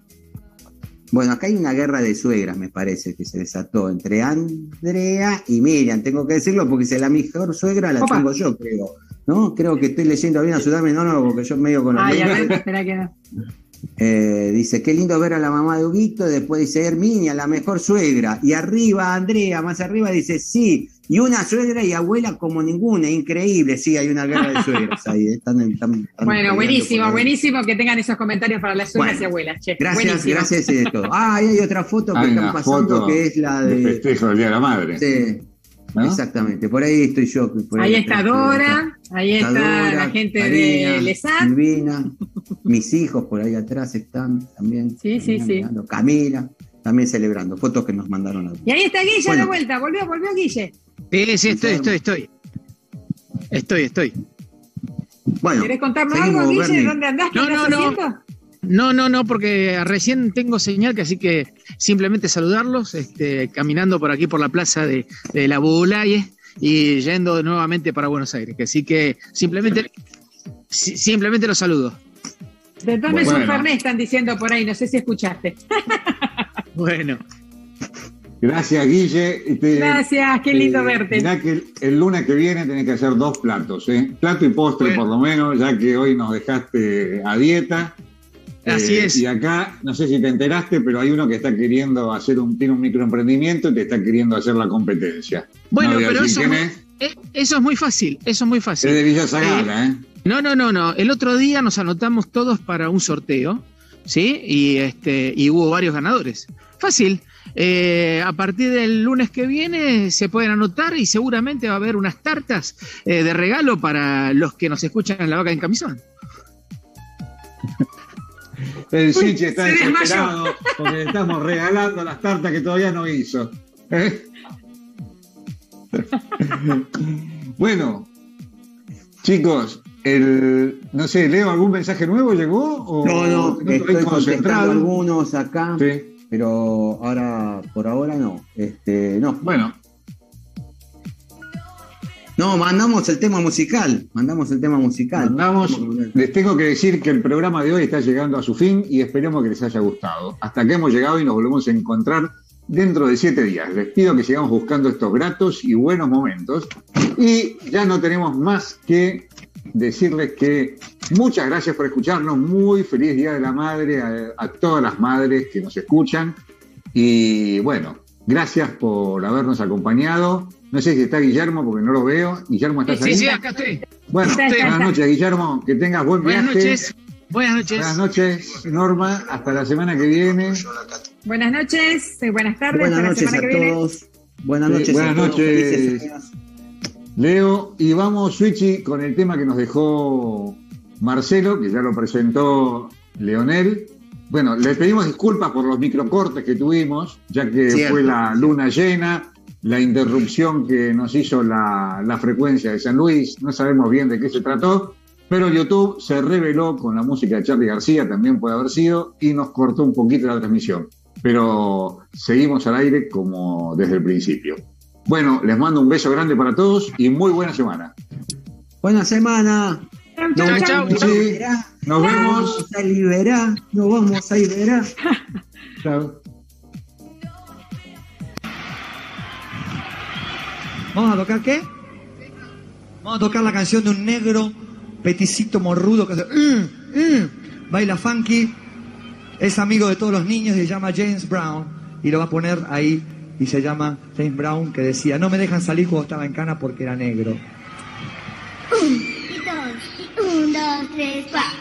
Speaker 4: bueno, acá hay una guerra de suegras, me parece, que se desató entre Andrea y Miriam. Tengo que decirlo porque si la mejor suegra la
Speaker 3: Opa.
Speaker 4: tengo yo, creo. ¿No? Creo que estoy leyendo bien, ayudarme, no, no, porque yo medio con los
Speaker 3: Ay, a ver, espera que no. *laughs*
Speaker 4: Eh, dice, qué lindo ver a la mamá de Huguito. Después dice, Herminia, la mejor suegra. Y arriba, Andrea, más arriba, dice, sí. Y una suegra y abuela como ninguna, increíble. Sí, hay una guerra de *laughs* suegras ahí. Están, están- están
Speaker 3: Bueno, buenísimo, buenísimo que tengan esos comentarios para las suegras
Speaker 4: Bueno,
Speaker 3: y abuelas. Che.
Speaker 4: Gracias,
Speaker 3: Buenísimo.
Speaker 4: gracias y de todo. *laughs* Ah, ahí hay otra foto que
Speaker 2: Hay
Speaker 4: están pasando
Speaker 2: foto
Speaker 4: que es la
Speaker 2: de
Speaker 4: de.
Speaker 2: festejo del Día de la Madre.
Speaker 4: Sí,
Speaker 2: ¿no?
Speaker 4: exactamente. Por ahí estoy yo. por
Speaker 3: Ahí está Dora, ahí está
Speaker 4: Dora,
Speaker 3: la gente
Speaker 4: Karina,
Speaker 3: de Lesat.
Speaker 4: Silvina, mis hijos por ahí atrás están también.
Speaker 3: Sí, sí, sí.
Speaker 4: mirando. Camila, también celebrando. Fotos que nos mandaron a
Speaker 3: Y ahí está Guille
Speaker 4: Bueno.
Speaker 3: de vuelta, volvió, volvió Guille.
Speaker 11: Sí, sí, estoy, estoy, estoy. Estoy, estoy.
Speaker 4: Bueno,
Speaker 3: ¿Querés contarnos algo, Guille? ¿Dónde andás? ¿Qué
Speaker 11: No, no, no.
Speaker 3: haciendo?
Speaker 11: No, no, no, porque recién tengo señal, que así que simplemente saludarlos, este, caminando por aquí por la plaza de, de la Bulaye y yendo nuevamente para Buenos Aires. Que así que simplemente, si- simplemente los saludo.
Speaker 3: De
Speaker 2: Bueno.
Speaker 3: un Fernet, están diciendo por ahí, no sé si escuchaste. *laughs*
Speaker 11: Bueno,
Speaker 2: Gracias, Guille. Y te-
Speaker 3: Gracias, qué lindo
Speaker 2: eh,
Speaker 3: verte.
Speaker 2: mirá que el, el lunes que viene tenés que hacer dos platos, ¿eh? Plato y postre
Speaker 11: Bueno.
Speaker 2: por lo menos, ya que hoy nos dejaste a dieta.
Speaker 11: Así
Speaker 2: Eh,
Speaker 11: es.
Speaker 2: Y acá, no sé si te enteraste, pero hay uno que está queriendo hacer un, tiene un microemprendimiento y te está queriendo hacer la competencia.
Speaker 11: Bueno,
Speaker 2: No
Speaker 11: pero eso,
Speaker 2: quién
Speaker 11: es-
Speaker 2: es.
Speaker 11: eh, eso es muy fácil, eso es muy
Speaker 2: Es
Speaker 11: fácil.
Speaker 2: de Villa Zagala, ¿eh?
Speaker 11: No, no, no, no. El otro día nos anotamos todos para un sorteo, ¿sí? Y este, y hubo varios ganadores. Fácil. Eh, a partir del lunes que viene se pueden anotar y seguramente va a haber unas tartas eh, de regalo para los que nos escuchan en la vaca en camisón. *laughs*
Speaker 2: El Sichi está
Speaker 3: se desmayó.
Speaker 2: desesperado porque le estamos regalando las tartas que todavía no hizo. ¿Eh? *laughs* bueno, chicos, el, no sé, Leo, ¿algún mensaje nuevo llegó? O
Speaker 4: No, no,
Speaker 2: estoy concentrado?
Speaker 4: algunos acá,
Speaker 2: Sí.
Speaker 4: Pero ahora, por ahora no. Este, no.
Speaker 2: Bueno,
Speaker 4: No, mandamos el tema musical. Mandamos el tema musical.
Speaker 2: Mandamos, les tengo que decir que el programa de hoy está llegando a su fin y esperemos que les haya gustado. Hasta que hemos llegado y nos volvemos a encontrar dentro de siete días. Les pido que sigamos buscando estos gratos y buenos momentos. Y ya no tenemos más que decirles que muchas gracias por escucharnos. Muy feliz Día de la Madre a, a todas las madres que nos escuchan. Y bueno, gracias por habernos acompañado. No sé si está Guillermo porque no lo veo. Guillermo, ¿estás ahí?
Speaker 11: Sí, sí, acá estoy.
Speaker 2: Bueno,
Speaker 3: Está, está,
Speaker 2: buenas noches, Guillermo. Que tengas buen
Speaker 11: Buenas
Speaker 2: viaje.
Speaker 11: noches. Buenas noches.
Speaker 2: Buenas noches, Norma. Hasta la semana que viene.
Speaker 3: Buenas noches, eh, buenas tardes,
Speaker 4: Buenas
Speaker 3: hasta la
Speaker 4: noches
Speaker 3: semana
Speaker 4: a
Speaker 3: que viene.
Speaker 4: todos. Buenas noches
Speaker 2: buenas noches. Leo, y vamos, Switchy, con el tema que nos dejó Marcelo, que ya lo presentó Leonel. Bueno, le pedimos disculpas por los microcortes que tuvimos, ya que
Speaker 4: Cierto.
Speaker 2: fue la luna llena, la interrupción que nos hizo la, la frecuencia de San Luis, no sabemos bien de qué se trató, pero YouTube se reveló con la música de Charlie García, también puede haber sido, y nos cortó un poquito la transmisión. Pero seguimos al aire como desde el principio. Bueno, les mando un beso grande para todos y muy buena semana.
Speaker 4: Buena semana.
Speaker 3: Chau,
Speaker 11: Chau,
Speaker 3: chau,
Speaker 11: chau.
Speaker 2: Sí, nos vemos.
Speaker 4: Vamos a liberar. Nos vamos a liberar. *laughs*
Speaker 2: Chao.
Speaker 10: ¿Vamos a tocar qué? Vamos a tocar la canción de un negro peticito morrudo que hace... "Mm, mm", baila funky. Es amigo de todos los niños y se llama James Brown. Y lo va a poner ahí. Y se llama James Brown que decía, no me dejan salir cuando estaba en cana porque era negro.
Speaker 12: dos, dos, tres, cuatro.